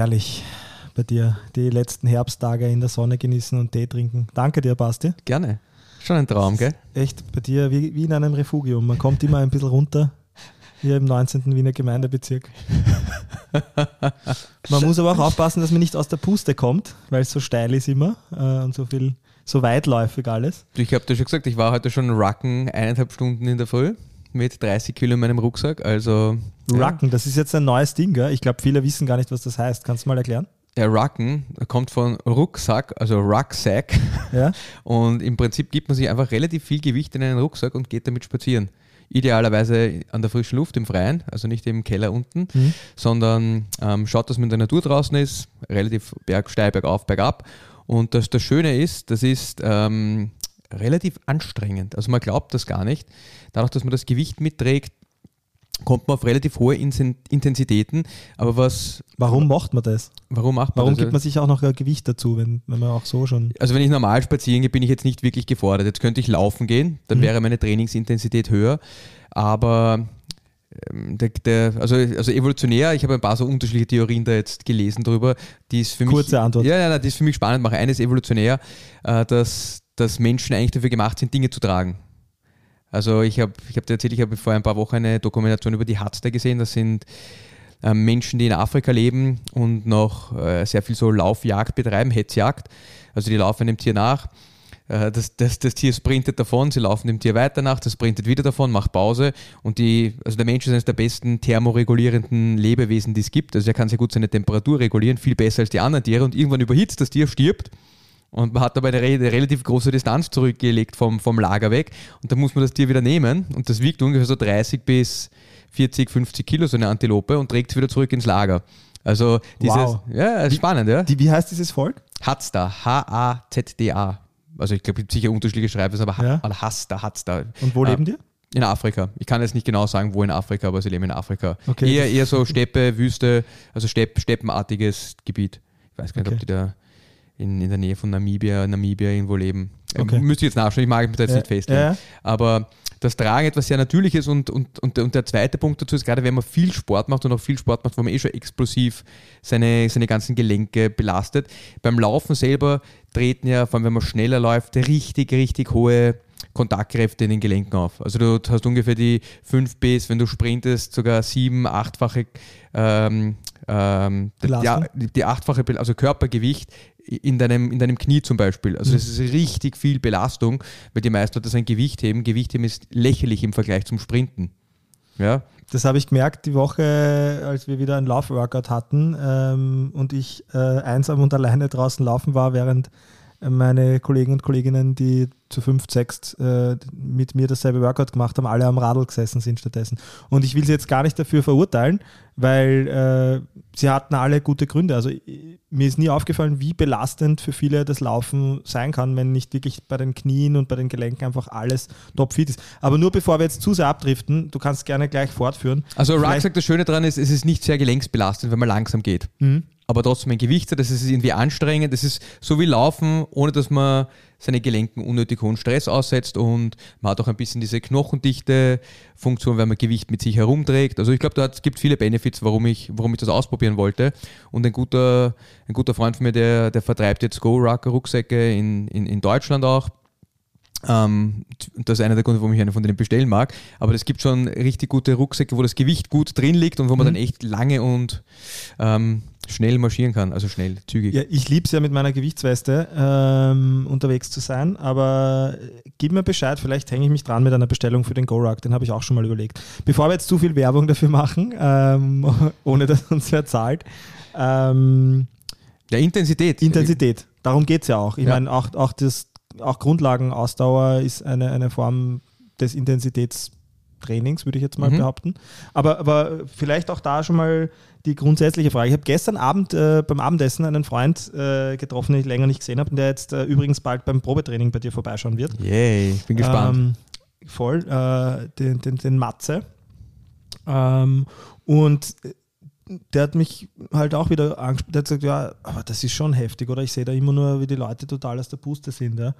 herrlich bei dir die letzten Herbsttage in der Sonne genießen und Tee trinken. Danke dir, Basti. Gerne. Schon ein Traum, gell? Echt bei dir wie, wie in einem Refugium. Man kommt immer ein bisschen runter hier im 19. Wiener Gemeindebezirk. man muss aber auch aufpassen, dass man nicht aus der Puste kommt, weil es so steil ist immer äh, und so viel, so weitläufig alles. Ich habe dir schon gesagt, ich war heute schon Rucken eineinhalb Stunden in der Früh mit 30 Kilo in meinem Rucksack. Also Rucken, ja. das ist jetzt ein neues Ding, gell? Ich glaube, viele wissen gar nicht, was das heißt. Kannst du mal erklären? Ja, Rucken kommt von Rucksack, also Rucksack. Ja. Und im Prinzip gibt man sich einfach relativ viel Gewicht in einen Rucksack und geht damit spazieren. Idealerweise an der frischen Luft im Freien, also nicht im Keller unten, mhm. sondern ähm, schaut, dass man in der Natur draußen ist, relativ bergsteil, bergauf, bergab. Und das, das Schöne ist, das ist ähm, relativ anstrengend. Also man glaubt das gar nicht. Dadurch, dass man das Gewicht mitträgt, kommt man auf relativ hohe Intensitäten. Aber was. Warum macht man das? Warum macht man Warum das? gibt man sich auch noch Gewicht dazu, wenn, wenn man auch so schon. Also wenn ich normal spazieren gehe, bin ich jetzt nicht wirklich gefordert. Jetzt könnte ich laufen gehen, dann mhm. wäre meine Trainingsintensität höher. Aber ähm, der, der, also, also evolutionär, ich habe ein paar so unterschiedliche Theorien da jetzt gelesen drüber, die ist für mich. Kurze Antwort. Ja, ja, die ist für mich spannend mache. Eines evolutionär, äh, dass, dass Menschen eigentlich dafür gemacht sind, Dinge zu tragen. Also ich habe ich hab dir erzählt, ich habe vor ein paar Wochen eine Dokumentation über die Hatzter gesehen. Das sind äh, Menschen, die in Afrika leben und noch äh, sehr viel so Laufjagd betreiben, Hetzjagd. Also die laufen dem Tier nach. Äh, das, das, das Tier sprintet davon, sie laufen dem Tier weiter nach, das sprintet wieder davon, macht Pause. Und die, also der Mensch ist eines der besten thermoregulierenden Lebewesen, die es gibt. Also er kann sehr gut seine Temperatur regulieren, viel besser als die anderen Tiere. Und irgendwann überhitzt das Tier, stirbt und man hat dabei eine, eine, relativ große Distanz zurückgelegt vom, vom Lager weg. Und da muss man das Tier wieder nehmen. Und das wiegt ungefähr so 30 bis 40, 50 Kilo, so eine Antilope, und trägt es wieder zurück ins Lager. Also dieses, wow. ja, ist spannend, ja. Die, wie heißt dieses Volk? Hatzda, H-A-Z-D-A. Also ich glaube, es gibt sicher unterschiedliche Schreibweisen, aber ja. Hatzda, Hatzda. Und wo leben die? In Afrika. Ich kann jetzt nicht genau sagen, wo in Afrika, aber sie leben in Afrika. Okay. Eher, eher so Steppe, Wüste, also Stepp, steppenartiges Gebiet. Ich weiß gar nicht, okay. ob die da in, in der Nähe von Namibia, Namibia irgendwo leben. Ähm, okay. Müsste ich jetzt nachschauen, ich mag mich da jetzt ja, nicht festlegen. Ja. Aber das Tragen etwas sehr Natürliches und, und, und, und der zweite Punkt dazu ist, gerade wenn man viel Sport macht und auch viel Sport macht, wo man eh schon explosiv seine, seine ganzen Gelenke belastet. Beim Laufen selber treten ja, vor allem wenn man schneller läuft, richtig, richtig hohe Kontaktkräfte in den Gelenken auf. Also du hast ungefähr die 5 bis, wenn du sprintest, sogar 7, 8-fache ähm, ähm, die, die, achtfache, also Körpergewicht in deinem, in deinem Knie zum Beispiel. Also das mhm. ist richtig viel Belastung, weil die meisten Leute sein Gewicht heben. Gewicht heben ist lächerlich im Vergleich zum Sprinten. Ja. Das habe ich gemerkt die Woche, als wir wieder ein Laufworkout hatten ähm, und ich äh, einsam und alleine draußen laufen war, während meine Kollegen und Kolleginnen, die zu fünf, sechs äh, mit mir dasselbe Workout gemacht haben, alle am Radl gesessen sind stattdessen. Und ich will sie jetzt gar nicht dafür verurteilen, weil äh, sie hatten alle gute Gründe. Also mir ist nie aufgefallen, wie belastend für viele das Laufen sein kann, wenn nicht wirklich bei den Knien und bei den Gelenken einfach alles topfit ist. Aber nur bevor wir jetzt zu sehr abdriften, du kannst gerne gleich fortführen. Also Rack sagt, das Schöne daran ist, es ist nicht sehr gelenksbelastend, wenn man langsam geht. Mhm aber trotzdem ein Gewicht hat. Das ist irgendwie anstrengend. Das ist so wie Laufen, ohne dass man seine Gelenken unnötig hohen Stress aussetzt und man hat auch ein bisschen diese knochendichte Funktion, wenn man Gewicht mit sich herumträgt. Also ich glaube, da gibt es viele Benefits, warum ich, warum ich das ausprobieren wollte. Und ein guter, ein guter Freund von mir, der, der vertreibt jetzt Go-Rucksäcke in, in, in Deutschland auch. Ähm, das ist einer der Gründe, warum ich einen von denen bestellen mag. Aber es gibt schon richtig gute Rucksäcke, wo das Gewicht gut drin liegt und wo man mhm. dann echt lange und ähm, schnell marschieren kann, also schnell, zügig. Ja, ich liebe es ja mit meiner Gewichtsweste ähm, unterwegs zu sein, aber gib mir Bescheid, vielleicht hänge ich mich dran mit einer Bestellung für den Go-Ruck, den habe ich auch schon mal überlegt. Bevor wir jetzt zu viel Werbung dafür machen, ähm, ohne dass uns wer zahlt. Ähm, ja, Intensität. Intensität, darum geht es ja auch. Ich ja. meine, auch, auch, das, auch Grundlagenausdauer ist eine, eine Form des Intensitätstrainings, würde ich jetzt mal mhm. behaupten. Aber, aber vielleicht auch da schon mal die grundsätzliche Frage. Ich habe gestern Abend äh, beim Abendessen einen Freund äh, getroffen, den ich länger nicht gesehen habe der jetzt äh, übrigens bald beim Probetraining bei dir vorbeischauen wird. Yay, ich bin gespannt. Ähm, voll, äh, den, den, den Matze. Ähm, und der hat mich halt auch wieder angesprochen, der hat gesagt, ja, aber das ist schon heftig, oder? Ich sehe da immer nur, wie die Leute total aus der Puste sind. Ja?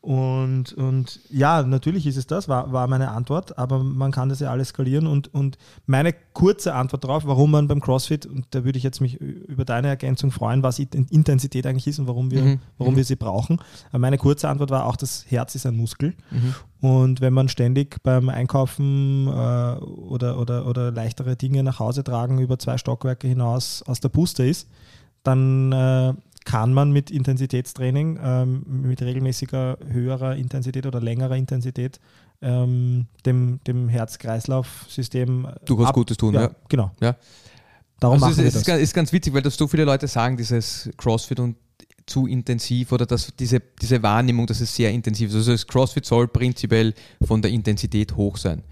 Und, und ja, natürlich ist es das, war, war meine Antwort, aber man kann das ja alles skalieren und, und meine kurze Antwort darauf, warum man beim CrossFit, und da würde ich jetzt mich über deine Ergänzung freuen, was Intensität eigentlich ist und warum wir, mhm. warum mhm. wir sie brauchen. Aber meine kurze Antwort war auch, das Herz ist ein Muskel. Mhm. Und wenn man ständig beim Einkaufen äh, oder, oder, oder leichtere Dinge nach Hause tragen über zwei Stockwerke hinaus aus der Puste ist, dann äh, kann man mit Intensitätstraining, ähm, mit regelmäßiger höherer Intensität oder längerer Intensität ähm, dem, dem Herz-Kreislauf-System durchaus ab, Gutes tun. Ja, ja. genau. Ja. Darum also machen es, wir ist, das. ist ganz witzig, weil das so viele Leute sagen, dieses CrossFit und zu intensiv oder dass diese, diese Wahrnehmung, dass es sehr intensiv ist. Also das CrossFit soll prinzipiell von der Intensität hoch sein.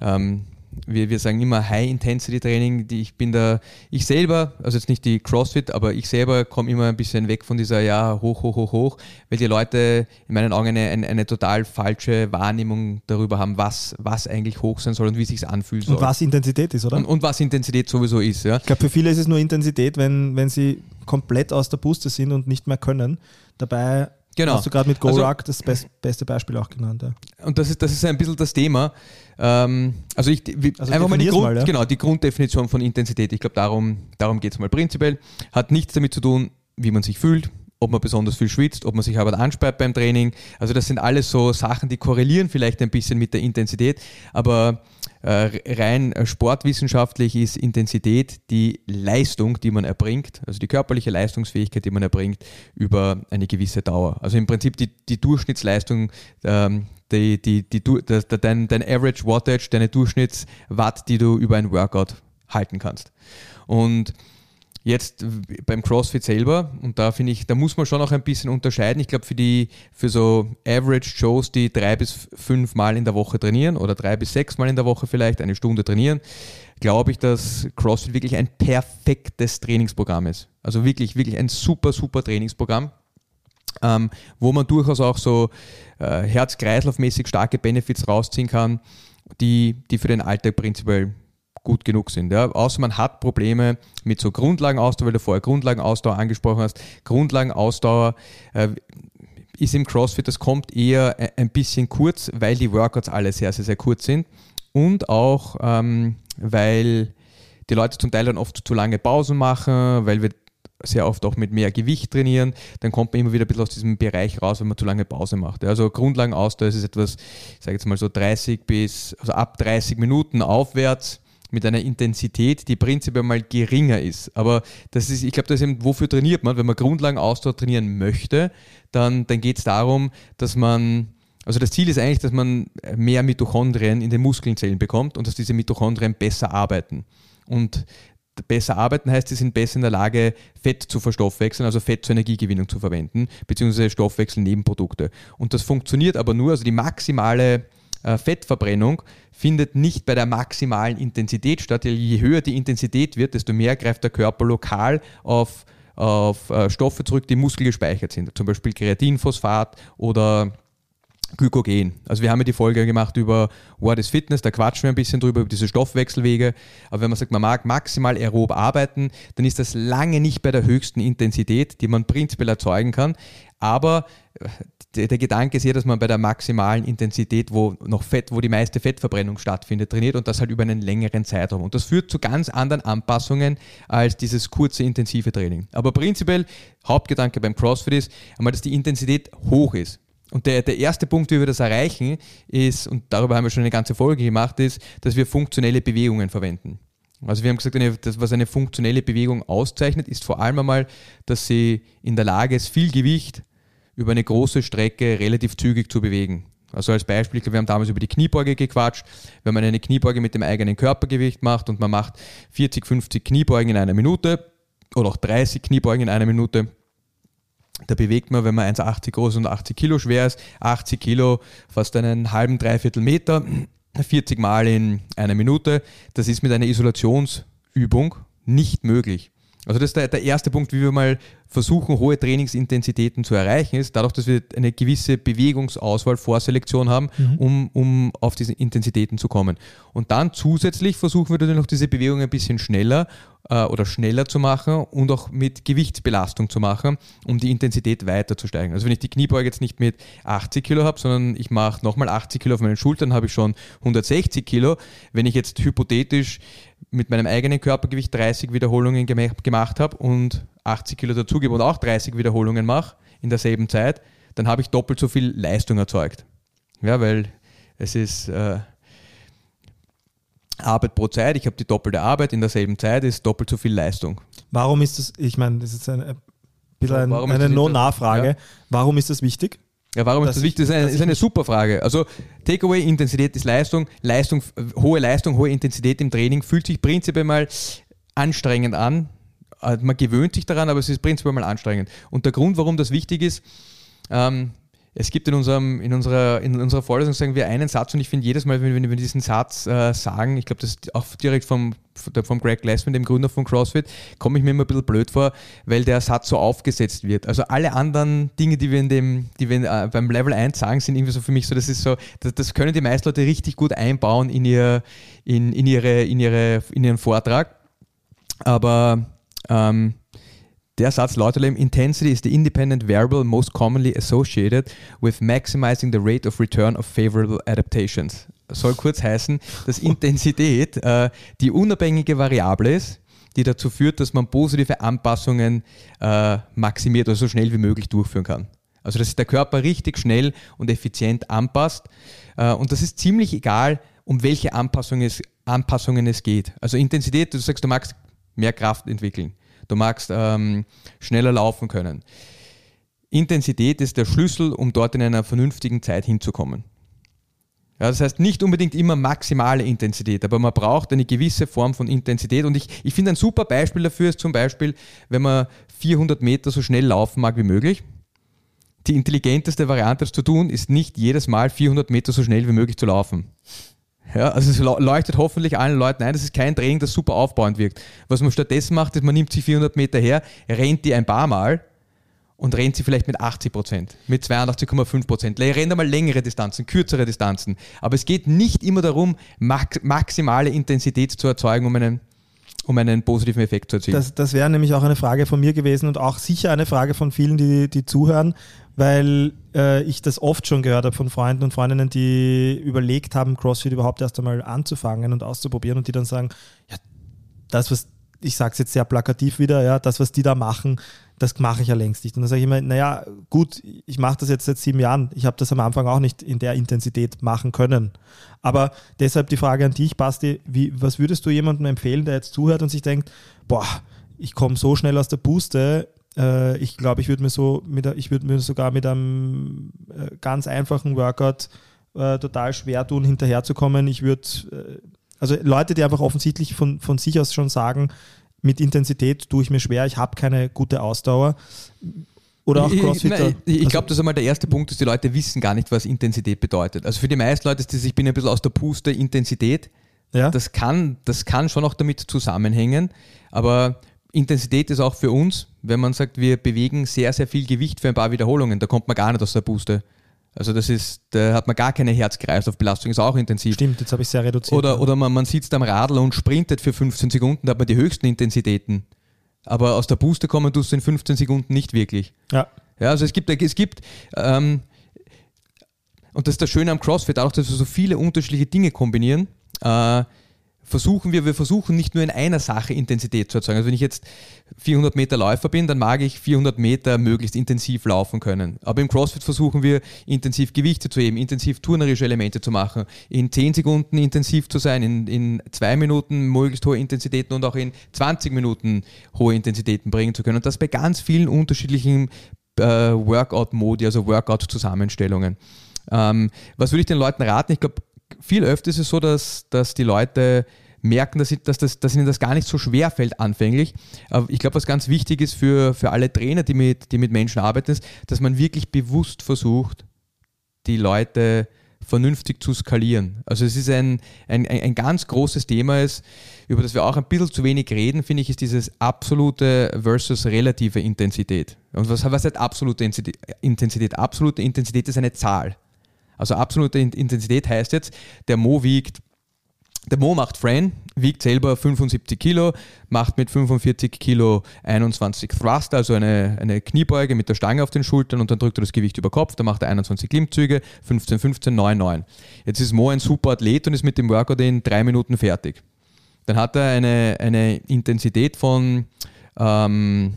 Ähm, wir, wir sagen immer High-Intensity-Training. Ich bin da, ich selber, also jetzt nicht die CrossFit, aber ich selber komme immer ein bisschen weg von dieser, ja, hoch, hoch, hoch, hoch, weil die Leute in meinen Augen eine, eine, eine total falsche Wahrnehmung darüber haben, was, was eigentlich hoch sein soll und wie sich anfühlen soll. Und was Intensität ist, oder? Und, und was Intensität sowieso ist, ja. Ich glaube, für viele ist es nur Intensität, wenn, wenn sie komplett aus der Puste sind und nicht mehr können. Dabei Genau. Hast du gerade mit GoRuck also, das beste Beispiel auch genannt. Ja. Und das ist, das ist ein bisschen das Thema. Ähm, also ich wie, also einfach mal die, Grund, mal, ja? genau, die Grunddefinition von Intensität. Ich glaube, darum, darum geht es mal prinzipiell. Hat nichts damit zu tun, wie man sich fühlt, ob man besonders viel schwitzt, ob man sich aber ansperrt beim Training. Also das sind alles so Sachen, die korrelieren vielleicht ein bisschen mit der Intensität, aber äh, rein äh, sportwissenschaftlich ist Intensität die Leistung, die man erbringt, also die körperliche Leistungsfähigkeit, die man erbringt über eine gewisse Dauer. Also im Prinzip die, die Durchschnittsleistung, ähm, die, die, die, die, dein, dein Average Wattage, deine Durchschnittswatt, die du über ein Workout halten kannst. Und Jetzt beim CrossFit selber, und da finde ich, da muss man schon auch ein bisschen unterscheiden. Ich glaube, für die, für so Average Shows, die drei bis fünf Mal in der Woche trainieren oder drei bis sechs Mal in der Woche vielleicht eine Stunde trainieren, glaube ich, dass CrossFit wirklich ein perfektes Trainingsprogramm ist. Also wirklich, wirklich ein super, super Trainingsprogramm. Ähm, wo man durchaus auch so äh, herz-kreislaufmäßig starke Benefits rausziehen kann, die, die für den Alltag prinzipiell gut genug sind. Ja. Außer man hat Probleme mit so Grundlagenausdauer, weil du vorher Grundlagenausdauer angesprochen hast. Grundlagenausdauer äh, ist im CrossFit, das kommt eher ein bisschen kurz, weil die Workouts alle sehr, sehr, sehr kurz sind und auch ähm, weil die Leute zum Teil dann oft zu lange Pausen machen, weil wir sehr oft auch mit mehr Gewicht trainieren, dann kommt man immer wieder ein bisschen aus diesem Bereich raus, wenn man zu lange Pause macht. Also Grundlagenausdauer ist etwas, ich sage jetzt mal so 30 bis, also ab 30 Minuten aufwärts mit einer Intensität, die prinzipiell mal geringer ist. Aber das ist, ich glaube, das ist eben, wofür trainiert man? Wenn man Grundlagenausdauer trainieren möchte, dann, dann geht es darum, dass man, also das Ziel ist eigentlich, dass man mehr Mitochondrien in den Muskelzellen bekommt und dass diese Mitochondrien besser arbeiten. Und besser arbeiten heißt, sie sind besser in der Lage, Fett zu verstoffwechseln, also Fett zur Energiegewinnung zu verwenden, beziehungsweise Stoffwechselnebenprodukte. Und das funktioniert aber nur, also die maximale Fettverbrennung findet nicht bei der maximalen Intensität statt. Je höher die Intensität wird, desto mehr greift der Körper lokal auf, auf äh, Stoffe zurück, die muskelgespeichert sind. Zum Beispiel Kreatinphosphat oder Glykogen. Also wir haben ja die Folge gemacht über What is Fitness, da quatschen wir ein bisschen drüber, über diese Stoffwechselwege. Aber wenn man sagt, man mag maximal aerob arbeiten, dann ist das lange nicht bei der höchsten Intensität, die man prinzipiell erzeugen kann. Aber äh, der, der Gedanke ist ja, dass man bei der maximalen Intensität, wo noch Fett, wo die meiste Fettverbrennung stattfindet, trainiert und das halt über einen längeren Zeitraum. Und das führt zu ganz anderen Anpassungen als dieses kurze intensive Training. Aber prinzipiell, Hauptgedanke beim CrossFit ist einmal, dass die Intensität hoch ist. Und der, der erste Punkt, wie wir das erreichen, ist, und darüber haben wir schon eine ganze Folge gemacht, ist, dass wir funktionelle Bewegungen verwenden. Also wir haben gesagt, das, was eine funktionelle Bewegung auszeichnet, ist vor allem einmal, dass sie in der Lage ist, viel Gewicht über eine große Strecke relativ zügig zu bewegen. Also als Beispiel, wir haben damals über die Kniebeuge gequatscht. Wenn man eine Kniebeuge mit dem eigenen Körpergewicht macht und man macht 40, 50 Kniebeugen in einer Minute oder auch 30 Kniebeugen in einer Minute, da bewegt man, wenn man 1,80 groß und 80 Kilo schwer ist, 80 Kilo, fast einen halben, dreiviertel Meter, 40 Mal in einer Minute. Das ist mit einer Isolationsübung nicht möglich. Also das ist der, der erste Punkt, wie wir mal versuchen, hohe Trainingsintensitäten zu erreichen, ist dadurch, dass wir eine gewisse Bewegungsauswahl vor Selektion haben, mhm. um, um auf diese Intensitäten zu kommen. Und dann zusätzlich versuchen wir natürlich noch diese Bewegung ein bisschen schneller äh, oder schneller zu machen und auch mit Gewichtsbelastung zu machen, um die Intensität weiter zu steigen. Also wenn ich die Kniebeuge jetzt nicht mit 80 Kilo habe, sondern ich mache nochmal 80 Kilo auf meinen Schultern, habe ich schon 160 Kilo. Wenn ich jetzt hypothetisch mit meinem eigenen Körpergewicht 30 Wiederholungen gemacht habe und 80 Kilo dazugebe und auch 30 Wiederholungen mache in derselben Zeit, dann habe ich doppelt so viel Leistung erzeugt. Ja, weil es ist äh, Arbeit pro Zeit, ich habe die doppelte Arbeit in derselben Zeit, ist doppelt so viel Leistung. Warum ist das, ich meine, das ist ein bisschen ein, eine No-Nachfrage, ja. warum ist das wichtig? Ja, warum ist das wichtig? Das ist eine, ist eine super Frage. Also Takeaway, Intensität ist Leistung, Leistung, hohe Leistung, hohe Intensität im Training fühlt sich prinzipiell mal anstrengend an. Äh, man gewöhnt sich daran, aber es ist prinzipiell mal anstrengend. Und der Grund, warum das wichtig ist, ähm, es gibt in, unserem, in, unserer, in unserer Vorlesung sagen wir einen Satz und ich finde jedes Mal, wenn, wir diesen Satz äh, sagen, ich glaube, das ist auch direkt vom, vom Greg Glassman, dem Gründer von CrossFit, komme ich mir immer ein bisschen blöd vor, weil der Satz so aufgesetzt wird. Also alle anderen Dinge, die wir in dem, die wir äh, beim Level 1 sagen, sind irgendwie so für mich so, das ist so, das, das können die meisten Leute richtig gut einbauen in, ihr, in, in, ihre, in, ihre, in ihren Vortrag. Aber ähm, der Satz lautet eben, Intensity is the independent variable most commonly associated with maximizing the rate of return of favorable adaptations. Soll kurz heißen, dass Intensität äh, die unabhängige Variable ist, die dazu führt, dass man positive Anpassungen äh, maximiert oder so schnell wie möglich durchführen kann. Also dass sich der Körper richtig schnell und effizient anpasst. Äh, und das ist ziemlich egal, um welche Anpassung es, Anpassungen es geht. Also Intensität, du sagst, du magst mehr Kraft entwickeln. Du magst ähm, schneller laufen können. Intensität ist der Schlüssel, um dort in einer vernünftigen Zeit hinzukommen. Ja, das heißt nicht unbedingt immer maximale Intensität, aber man braucht eine gewisse Form von Intensität. Und ich, ich finde ein super Beispiel dafür ist zum Beispiel, wenn man 400 Meter so schnell laufen mag wie möglich. Die intelligenteste Variante, das zu tun, ist nicht jedes Mal 400 Meter so schnell wie möglich zu laufen. Ja, also es leuchtet hoffentlich allen Leuten ein, das ist kein Training, das super aufbauend wirkt. Was man stattdessen macht, ist, man nimmt sich 400 Meter her, rennt die ein paar Mal und rennt sie vielleicht mit 80 Prozent, mit 82,5 Prozent. Rennt einmal längere Distanzen, kürzere Distanzen. Aber es geht nicht immer darum, maximale Intensität zu erzeugen, um einen um einen positiven Effekt zu erzielen. Das, das wäre nämlich auch eine Frage von mir gewesen und auch sicher eine Frage von vielen, die, die zuhören, weil äh, ich das oft schon gehört habe von Freunden und Freundinnen, die überlegt haben, CrossFit überhaupt erst einmal anzufangen und auszuprobieren und die dann sagen, ja, das, was, ich sage es jetzt sehr plakativ wieder, ja, das, was die da machen, das mache ich ja längst nicht. Und dann sage ich immer, naja, gut, ich mache das jetzt seit sieben Jahren. Ich habe das am Anfang auch nicht in der Intensität machen können. Aber deshalb die Frage an dich, Basti, wie, was würdest du jemandem empfehlen, der jetzt zuhört und sich denkt, boah, ich komme so schnell aus der Puste, äh, ich glaube, ich würde mir so mit, ich würde mir sogar mit einem äh, ganz einfachen Workout äh, total schwer tun, hinterherzukommen. Ich würde, äh, also Leute, die einfach offensichtlich von, von sich aus schon sagen, mit Intensität tue ich mir schwer, ich habe keine gute Ausdauer. Oder auch Crossfit. Ich, ich, ich glaube, das ist einmal der erste Punkt, dass die Leute wissen gar nicht, was Intensität bedeutet. Also für die meisten Leute ist das, ich bin ein bisschen aus der Puste Intensität. Ja. Das, kann, das kann schon auch damit zusammenhängen, aber Intensität ist auch für uns, wenn man sagt, wir bewegen sehr, sehr viel Gewicht für ein paar Wiederholungen, da kommt man gar nicht aus der Puste. Also das ist, da hat man gar keine Herz-Kreislauf-Belastung, ist auch intensiv. Stimmt, jetzt habe ich sehr reduziert. Oder, oder man, man sitzt am Radl und sprintet für 15 Sekunden, da hat man die höchsten Intensitäten. Aber aus der Puste kommen tust du in 15 Sekunden nicht wirklich. Ja. Ja, also es gibt, es gibt ähm, und das ist das Schöne am CrossFit, auch dass wir so viele unterschiedliche Dinge kombinieren. Äh, versuchen wir, wir versuchen nicht nur in einer Sache Intensität zu erzeugen. Also wenn ich jetzt 400 Meter Läufer bin, dann mag ich 400 Meter möglichst intensiv laufen können. Aber im CrossFit versuchen wir intensiv Gewichte zu heben, intensiv turnerische Elemente zu machen, in 10 Sekunden intensiv zu sein, in, in 2 Minuten möglichst hohe Intensitäten und auch in 20 Minuten hohe Intensitäten bringen zu können. Und das bei ganz vielen unterschiedlichen äh, Workout-Modi, also Workout-Zusammenstellungen. Ähm, was würde ich den Leuten raten? Ich glaube, viel öfter ist es so, dass, dass die Leute merken, dass, dass, das, dass ihnen das gar nicht so schwer fällt anfänglich. Aber ich glaube, was ganz wichtig ist für, für alle Trainer, die mit, die mit Menschen arbeiten, ist, dass man wirklich bewusst versucht, die Leute vernünftig zu skalieren. Also es ist ein, ein, ein ganz großes Thema, ist, über das wir auch ein bisschen zu wenig reden, finde ich, ist dieses absolute versus relative Intensität. Und was, was heißt absolute Intensität? Absolute Intensität ist eine Zahl. Also absolute Intensität heißt jetzt, der Mo wiegt der Mo macht Fran, wiegt selber 75 Kilo, macht mit 45 Kilo 21 Thrust, also eine, eine Kniebeuge mit der Stange auf den Schultern und dann drückt er das Gewicht über Kopf, dann macht er 21 Klimmzüge, 15, 15, 9, 9. Jetzt ist Mo ein super Athlet und ist mit dem Workout in drei Minuten fertig. Dann hat er eine, eine Intensität von ähm,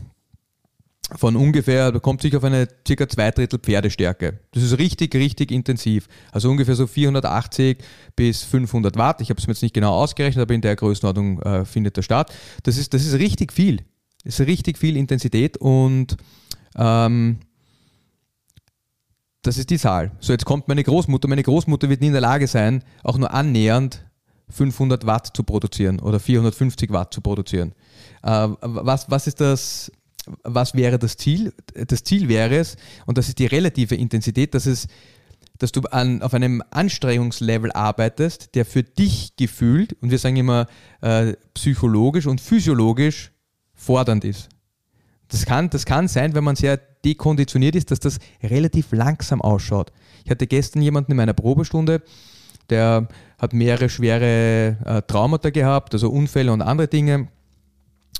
von ungefähr, da kommt sich auf eine circa zwei Drittel Pferdestärke. Das ist richtig, richtig intensiv. Also ungefähr so 480 bis 500 Watt. Ich habe es mir jetzt nicht genau ausgerechnet, aber in der Größenordnung äh, findet das statt. Das ist, das ist richtig viel. Das ist richtig viel Intensität und ähm, das ist die Zahl. So, jetzt kommt meine Großmutter. Meine Großmutter wird nie in der Lage sein, auch nur annähernd 500 Watt zu produzieren oder 450 Watt zu produzieren. Äh, was, was ist das? Was wäre das Ziel? Das Ziel wäre es, und das ist die relative Intensität, dass, es, dass du an, auf einem Anstrengungslevel arbeitest, der für dich gefühlt, und wir sagen immer äh, psychologisch und physiologisch fordernd ist. Das kann, das kann sein, wenn man sehr dekonditioniert ist, dass das relativ langsam ausschaut. Ich hatte gestern jemanden in meiner Probestunde, der hat mehrere schwere äh, Traumata gehabt, also Unfälle und andere Dinge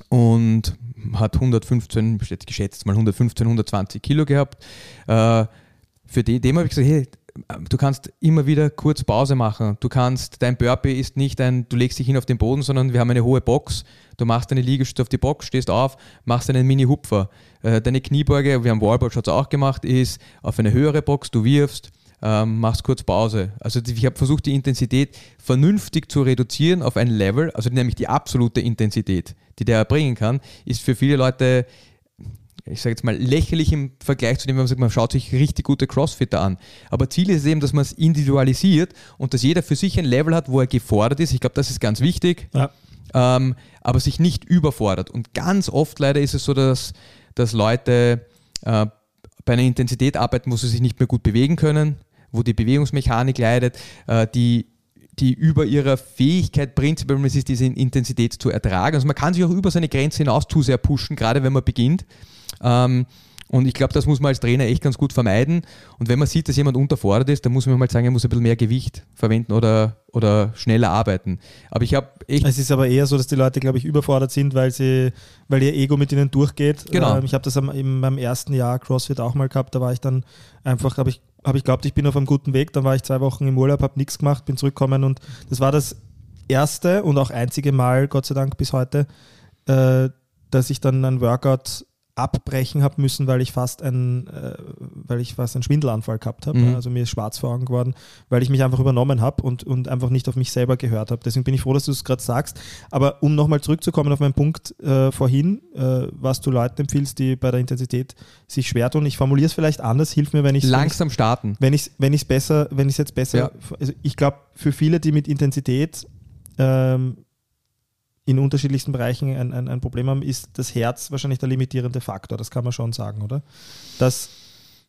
und hat 115, jetzt geschätzt mal 115, 120 Kilo gehabt. Äh, für die, dem habe ich gesagt, hey, du kannst immer wieder kurz Pause machen. Du kannst, dein Burpee ist nicht ein, du legst dich hin auf den Boden, sondern wir haben eine hohe Box. Du machst eine Liegestütze auf die Box, stehst auf, machst einen Mini-Hupfer. Äh, deine Kniebeuge, wir haben Wallboard schon auch gemacht, ist auf eine höhere Box, du wirfst, ähm, machst kurz Pause. Also ich habe versucht, die Intensität vernünftig zu reduzieren auf ein Level, also nämlich die absolute Intensität, die der erbringen kann, ist für viele Leute ich sage jetzt mal, lächerlich im Vergleich zu dem, wenn man sagt, man schaut sich richtig gute Crossfitter an. Aber Ziel ist eben, dass man es individualisiert und dass jeder für sich ein Level hat, wo er gefordert ist. Ich glaube, das ist ganz wichtig. Ja. Ähm, aber sich nicht überfordert. Und ganz oft leider ist es so, dass, dass Leute äh, bei einer Intensität arbeiten, wo sie sich nicht mehr gut bewegen können, wo die Bewegungsmechanik leidet, äh, die die über ihrer Fähigkeit prinzipiell ist, diese Intensität zu ertragen. Also man kann sich auch über seine Grenze hinaus zu sehr pushen, gerade wenn man beginnt. Ähm, und ich glaube, das muss man als Trainer echt ganz gut vermeiden. Und wenn man sieht, dass jemand unterfordert ist, dann muss man mal sagen, er muss ein bisschen mehr Gewicht verwenden oder, oder schneller arbeiten. Aber ich habe echt. Es ist aber eher so, dass die Leute, glaube ich, überfordert sind, weil sie, weil ihr Ego mit ihnen durchgeht. Genau. Ähm, ich habe das in meinem ersten Jahr CrossFit auch mal gehabt. Da war ich dann einfach, habe ich, habe ich glaubt, ich bin auf einem guten Weg. Dann war ich zwei Wochen im Urlaub, habe nichts gemacht, bin zurückgekommen und das war das erste und auch einzige Mal, Gott sei Dank bis heute, äh, dass ich dann ein Workout abbrechen habe müssen, weil ich fast ein, äh, weil ich fast einen Schwindelanfall gehabt habe. Mhm. Also mir ist schwarz vor Augen geworden, weil ich mich einfach übernommen habe und, und einfach nicht auf mich selber gehört habe. Deswegen bin ich froh, dass du es gerade sagst. Aber um nochmal zurückzukommen auf meinen Punkt äh, vorhin, äh, was du Leuten empfiehlst, die bei der Intensität sich schwer tun. Ich formuliere es vielleicht anders, hilf mir, wenn ich langsam starten. Wenn ich wenn ich es besser, wenn ich es jetzt besser, ja. also ich glaube für viele, die mit Intensität ähm, in unterschiedlichsten Bereichen ein, ein, ein, Problem haben, ist das Herz wahrscheinlich der limitierende Faktor. Das kann man schon sagen, oder? Dass,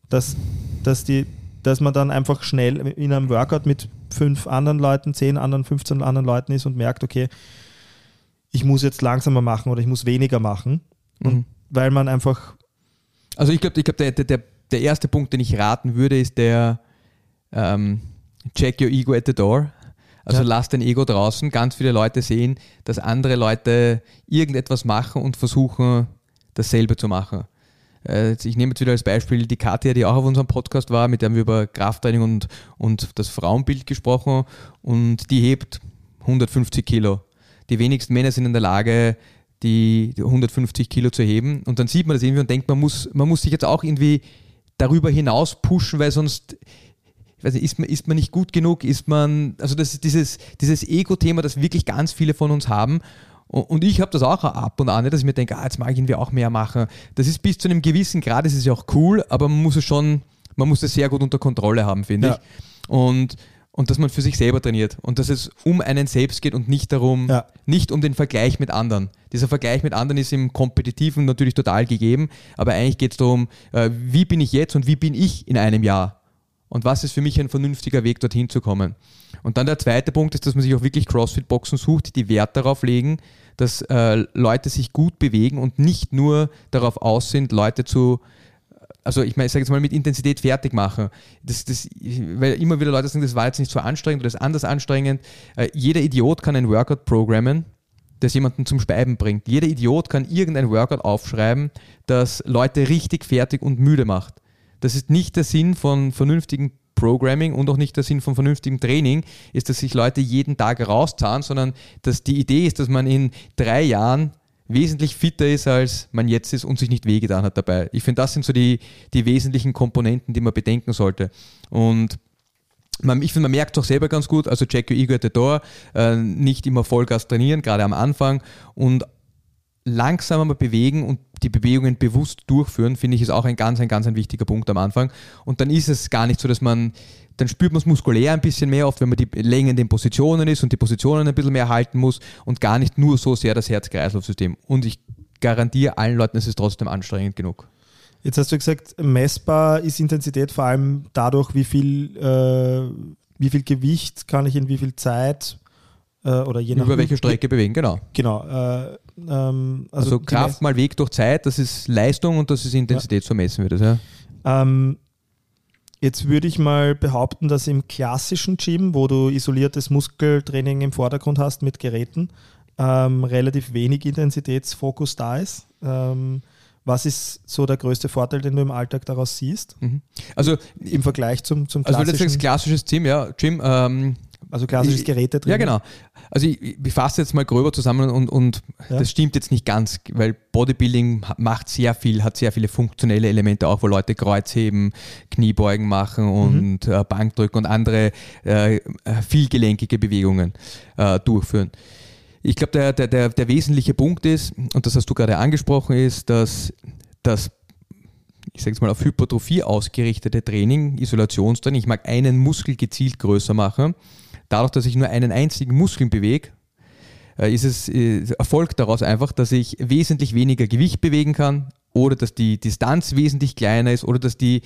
dass, dass, die, dass man dann einfach schnell in einem Workout mit fünf anderen Leuten, zehn anderen, 15 anderen Leuten ist und merkt, okay, ich muss jetzt langsamer machen oder ich muss weniger machen. Mhm. weil man einfach. Also ich glaube, ich glaub, der, der, der erste Punkt, den ich raten würde, ist der ähm, Check your ego at the door. Also ja. lass dein Ego draußen. Ganz viele Leute sehen, dass andere Leute irgendetwas machen und versuchen, dasselbe zu machen. Äh, ich nehme jetzt wieder als Beispiel die Katja, die auch auf unserem Podcast war, mit der wir über Krafttraining und, und das Frauenbild gesprochen und die hebt 150 Kilo. Die wenigsten Männer sind in der Lage, die 150 Kilo zu heben und dann sieht man das irgendwie und denkt, man muss, man muss sich jetzt auch irgendwie darüber hinaus pushen, weil sonst weiß nicht, ist man, ist man nicht gut genug, ist man, also das ist dieses, dieses Ego-Thema, das wirklich ganz viele von uns haben. Und ich habe das auch ab und an, dass ich mir denke, ah, jetzt mag ich irgendwie auch mehr machen. Das ist bis zu einem gewissen Grad, das ist ja auch cool, aber man muss es schon, man muss es sehr gut unter Kontrolle haben, finde ja. ich. Und, und dass man für sich selber trainiert und dass es um einen selbst geht und nicht darum, ja. nicht um den Vergleich mit anderen. Dieser Vergleich mit anderen ist im Kompetitiven natürlich total gegeben, aber eigentlich geht es darum, äh, wie bin ich jetzt und wie bin ich in einem Jahr. Und was ist für mich ein vernünftiger Weg, dorthin zu kommen. Und dann der zweite Punkt ist, dass man sich auch wirklich CrossFit-Boxen sucht, die Wert darauf legen, dass äh, Leute sich gut bewegen und nicht nur darauf aus sind, Leute zu also ich meine, ich sage jetzt mal mit Intensität fertig machen. Das, das, weil immer wieder Leute sagen, das war jetzt nicht so anstrengend oder das ist anders anstrengend. Äh, jeder Idiot kann ein Workout programmen, das jemanden zum Speiben bringt. Jeder Idiot kann irgendein Workout aufschreiben, das Leute richtig fertig und müde macht. Das ist nicht der Sinn von vernünftigen Programming und auch nicht der Sinn von vernünftigem Training ist, dass sich Leute jeden Tag rauszahlen, sondern dass die Idee ist, dass man in drei Jahren wesentlich fitter ist, als man jetzt ist und sich nicht wehgetan hat dabei. Ich finde, das sind so die, die wesentlichen Komponenten, die man bedenken sollte. Und man, ich finde, man merkt es auch selber ganz gut, also check your ego at the door, äh, nicht immer Vollgas trainieren, gerade am Anfang und langsamer bewegen und die Bewegungen bewusst durchführen, finde ich, ist auch ein ganz, ein ganz ein wichtiger Punkt am Anfang. Und dann ist es gar nicht so, dass man, dann spürt man es muskulär ein bisschen mehr, oft wenn man die Länge in den Positionen ist und die Positionen ein bisschen mehr halten muss und gar nicht nur so sehr das Herz-Kreislauf-System. Und ich garantiere allen Leuten, es ist trotzdem anstrengend genug. Jetzt hast du gesagt, messbar ist Intensität vor allem dadurch, wie viel, äh, wie viel Gewicht kann ich in wie viel Zeit äh, oder je nach. Über welche Strecke bewegen, genau. Genau. Äh, ähm, also, also Kraft mal Weg durch Zeit, das ist Leistung und das ist Intensität, ja. so messen wir das, ja. Ähm, jetzt würde ich mal behaupten, dass im klassischen Gym, wo du isoliertes Muskeltraining im Vordergrund hast mit Geräten, ähm, relativ wenig Intensitätsfokus da ist. Ähm, was ist so der größte Vorteil, den du im Alltag daraus siehst? Mhm. Also im Vergleich zum, zum klassischen... Also das klassisches Gym, ja. Gym, ähm, also klassisches Geräte drin. Ja, genau. Also ich, ich fasse jetzt mal gröber zusammen und, und ja. das stimmt jetzt nicht ganz, weil Bodybuilding macht sehr viel, hat sehr viele funktionelle Elemente auch, wo Leute Kreuzheben, Kniebeugen machen und mhm. äh, Bankdrücken und andere äh, vielgelenkige Bewegungen äh, durchführen. Ich glaube, der, der, der, der wesentliche Punkt ist, und das hast du gerade angesprochen, ist, dass das ich sage es mal, auf Hypertrophie ausgerichtete Training, Isolationstraining, ich mag einen Muskel gezielt größer machen, dadurch, dass ich nur einen einzigen Muskel bewege, äh, ist es, äh, erfolgt daraus einfach, dass ich wesentlich weniger Gewicht bewegen kann oder dass die Distanz wesentlich kleiner ist oder dass die,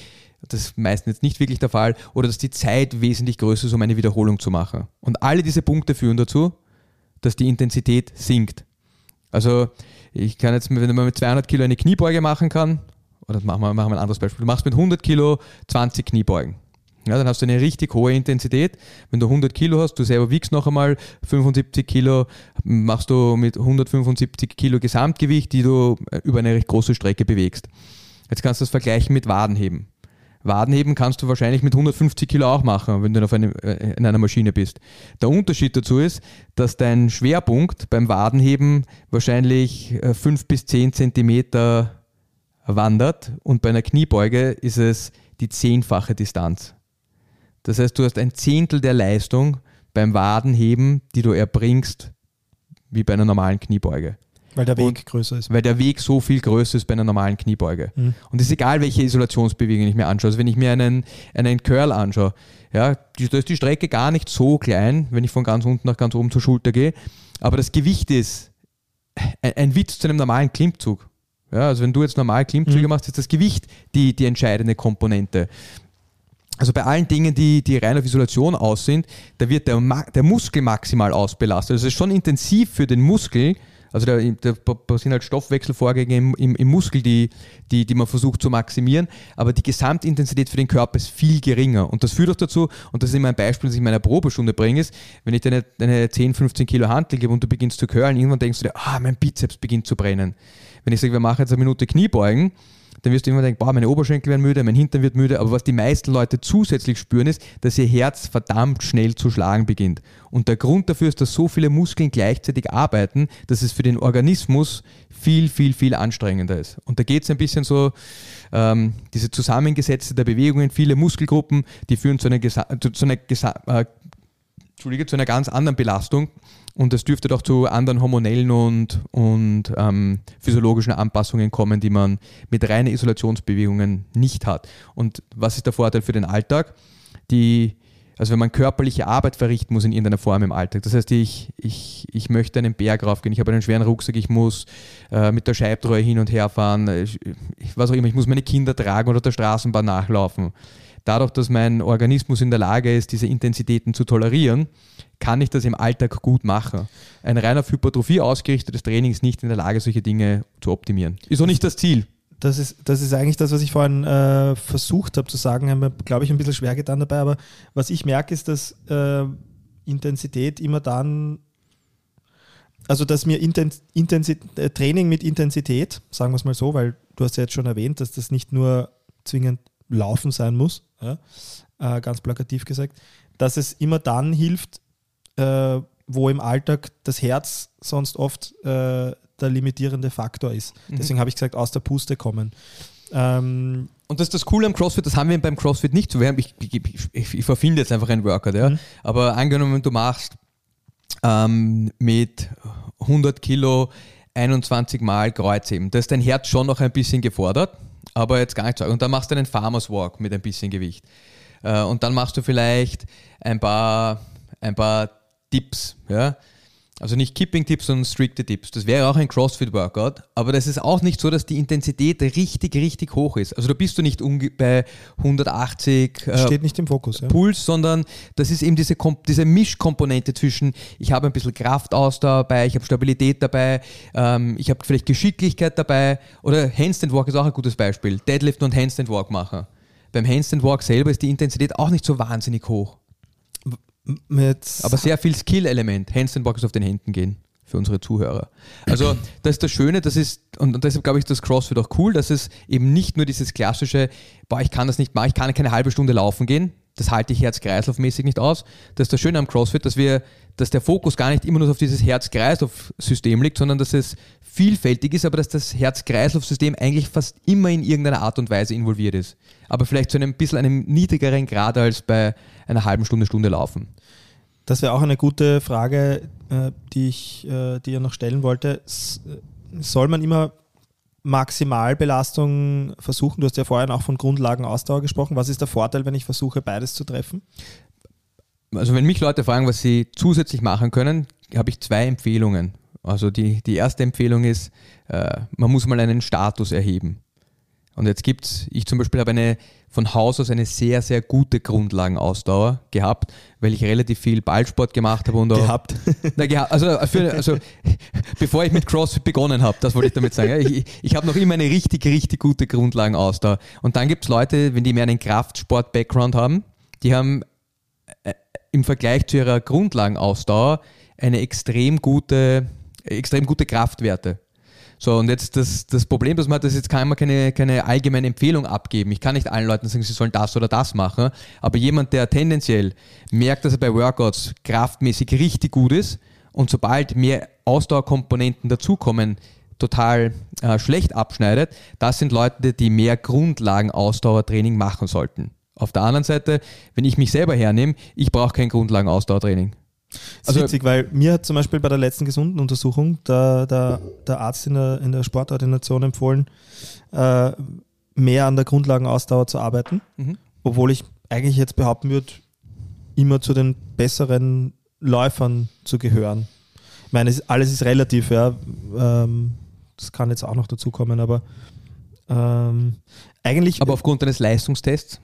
das ist meistens jetzt nicht wirklich der Fall, oder dass die Zeit wesentlich größer ist, um eine Wiederholung zu machen. Und alle diese Punkte führen dazu, dass die Intensität sinkt. Also ich kann jetzt, wenn man mit 200 Kilo eine Kniebeuge machen kann, oder machen wir, machen wir ein anderes Beispiel, du machst mit 100 Kilo 20 Kniebeugen. Ja, dann hast du eine richtig hohe Intensität. Wenn du 100 Kilo hast, du selber wiegst noch einmal 75 Kilo, machst du mit 175 Kilo Gesamtgewicht, die du äh, über eine recht große Strecke bewegst. Jetzt kannst du das vergleichen mit Wadenheben. Wadenheben kannst du wahrscheinlich mit 150 Kilo auch machen, wenn du auf eine, äh, in einer Maschine bist. Der Unterschied dazu ist, dass dein Schwerpunkt beim Wadenheben wahrscheinlich 5 äh, bis 10 Zentimeter wandert und bei einer Kniebeuge ist es die zehnfache Distanz. Das heißt, du hast ein Zehntel der Leistung beim Wadenheben, die du erbringst, wie bei einer normalen Kniebeuge. Weil der Weg und, größer ist. Weil der Weg so viel größer ist bei einer normalen Kniebeuge. Mhm. Und es ist egal, welche Isolationsbewegung ich mir anschaue. Also wenn ich mir einen, einen Curl anschaue, ja, da ist die Strecke gar nicht so klein, wenn ich von ganz unten nach ganz oben zur Schulter gehe. Aber das Gewicht ist ein, ein Witz zu einem normalen Klimmzug. Ja, also wenn du jetzt normal Klimmzüge mhm. machst, ist das Gewicht die, die entscheidende Komponente. Also bei allen Dingen, die, die rein auf Isolation aus sind, da wird der, der Muskel maximal ausbelastet. Also es ist schon intensiv für den Muskel, also da, da passieren halt Stoffwechselvorgänge im, im, im, Muskel, die, die, die man versucht zu maximieren, aber die Gesamtintensität für den Körper ist viel geringer. Und das führt auch dazu, und das ist immer ein Beispiel, das ich in meiner Probestunde bringe, ist, wenn ich dir eine, 10, 15 Kilo Hantel gebe und du beginnst zu curlen, irgendwann denkst du dir, ah, mein Bizeps beginnt zu brennen. Wenn ich sage, wir machen jetzt eine Minute Kniebeugen, dann wirst du immer denken, boah, meine Oberschenkel werden müde, mein Hintern wird müde. Aber was die meisten Leute zusätzlich spüren, ist, dass ihr Herz verdammt schnell zu schlagen beginnt. Und der Grund dafür ist, dass so viele Muskeln gleichzeitig arbeiten, dass es für den Organismus viel, viel, viel anstrengender ist. Und da geht es ein bisschen so, ähm, diese Zusammengesetzte der Bewegungen, viele Muskelgruppen, die führen zu einer, zu einer, äh, zu einer ganz anderen Belastung. Und es dürfte doch zu anderen hormonellen und, und ähm, physiologischen Anpassungen kommen, die man mit reinen Isolationsbewegungen nicht hat. Und was ist der Vorteil für den Alltag? Die, also wenn man körperliche Arbeit verrichten muss in irgendeiner Form im Alltag. Das heißt, ich, ich, ich möchte einen Berg raufgehen, ich habe einen schweren Rucksack, ich muss äh, mit der Scheibtreue hin und her fahren, ich, was auch immer, ich muss meine Kinder tragen oder der Straßenbahn nachlaufen dadurch, dass mein Organismus in der Lage ist, diese Intensitäten zu tolerieren, kann ich das im Alltag gut machen. Ein rein auf Hypertrophie ausgerichtetes Training ist nicht in der Lage, solche Dinge zu optimieren. Ist auch nicht das Ziel. Das ist, das ist eigentlich das, was ich vorhin äh, versucht habe zu sagen, haben wir, glaube ich, ein bisschen schwer getan dabei, aber was ich merke, ist, dass äh, Intensität immer dann also dass mir Intens Intensit äh, Training mit Intensität, sagen wir es mal so, weil du hast ja jetzt schon erwähnt, dass das nicht nur zwingend Laufen sein muss, ja, äh, ganz plakativ gesagt, dass es immer dann hilft, äh, wo im Alltag das Herz sonst oft äh, der limitierende Faktor ist. Mhm. Deswegen habe ich gesagt, aus der Puste kommen. Ähm, und das ist das Coole am CrossFit, das haben wir beim CrossFit nicht so. Ich, ich, ich, ich verfinde jetzt einfach einen Workout, ja. Mhm. aber angenommen, du machst ähm, mit 100 Kilo 21 Mal Kreuzheben. Da ist dein Herz schon noch ein bisschen gefordert, aber jetzt gar nicht so. Und dann machst du einen Farmers Walk mit ein bisschen Gewicht. Äh, und dann machst du vielleicht ein paar, ein paar Dips, ja. Also nicht Kipping-Tipps, sondern strikte Tipps. Das wäre auch ein CrossFit-Workout, aber das ist auch nicht so, dass die Intensität richtig, richtig hoch ist. Also da bist du nicht bei 180 äh, Steht nicht im Fokus, ja. Puls, sondern das ist eben diese, diese Mischkomponente zwischen, ich habe ein bisschen Kraftausdauer dabei, ich habe Stabilität dabei, ähm, ich habe vielleicht Geschicklichkeit dabei oder Handstand Walk ist auch ein gutes Beispiel. Deadlift und Handstand Walk machen. Beim Handstand Walk selber ist die Intensität auch nicht so wahnsinnig hoch. Aber sehr viel Skill-Element. Handstand-Walkers auf den Händen gehen für unsere Zuhörer. Also das ist das Schöne, das ist, und deshalb glaube ich, das CrossFit auch cool, dass es eben nicht nur dieses klassische, boah, ich kann das nicht machen, ich kann keine halbe Stunde laufen gehen, das halte ich herz-kreislauf-mäßig nicht aus. Das ist das Schöne am CrossFit, dass wir, dass der Fokus gar nicht immer nur auf dieses Herz-Kreislauf-System liegt, sondern dass es vielfältig ist, aber dass das Herz-Kreislauf-System eigentlich fast immer in irgendeiner Art und Weise involviert ist. Aber vielleicht zu einem bisschen einem niedrigeren Grad als bei einer halben Stunde, Stunde laufen. Das wäre auch eine gute Frage, äh, die ich äh, dir noch stellen wollte. Soll man immer Maximalbelastung versuchen? Du hast ja vorhin auch von Grundlagenausdauer gesprochen. Was ist der Vorteil, wenn ich versuche, beides zu treffen? Also wenn mich Leute fragen, was sie zusätzlich machen können, habe ich zwei Empfehlungen. Also die, die erste Empfehlung ist, äh, man muss mal einen Status erheben. Und jetzt gibt es, ich zum Beispiel habe eine von Haus aus eine sehr, sehr gute Grundlagenausdauer gehabt, weil ich relativ viel Ballsport gemacht habe. Und gehabt? Na, geha also, für, also bevor ich mit CrossFit begonnen habe, das wollte ich damit sagen. Ich, ich habe noch immer eine richtig, richtig gute Grundlagenausdauer. Und dann gibt es Leute, wenn die mehr einen Kraftsport-Background haben, die haben äh, im Vergleich zu ihrer Grundlagenausdauer eine extrem gute, extrem gute Kraftwerte. So, und jetzt das, das Problem, dass man hat, ist, jetzt kann man keine, keine allgemeine Empfehlung abgeben. Ich kann nicht allen Leuten sagen, sie sollen das oder das machen, aber jemand, der tendenziell merkt, dass er bei Workouts kraftmäßig richtig gut ist und sobald mehr Ausdauerkomponenten dazukommen, total äh, schlecht abschneidet, das sind Leute, die mehr Grundlagen-Ausdauertraining machen sollten. Auf der anderen Seite, wenn ich mich selber hernehme, ich brauche kein Grundlagen-Ausdauertraining. Das also, witzig, weil mir hat zum Beispiel bei der letzten gesunden Untersuchung der, der, der Arzt in der, in der Sportordination empfohlen, äh, mehr an der Grundlagenausdauer zu arbeiten, mhm. obwohl ich eigentlich jetzt behaupten würde, immer zu den besseren Läufern zu gehören. Ich meine, alles ist relativ, ja. Ähm, das kann jetzt auch noch dazu kommen, aber ähm, eigentlich. Aber aufgrund eines Leistungstests?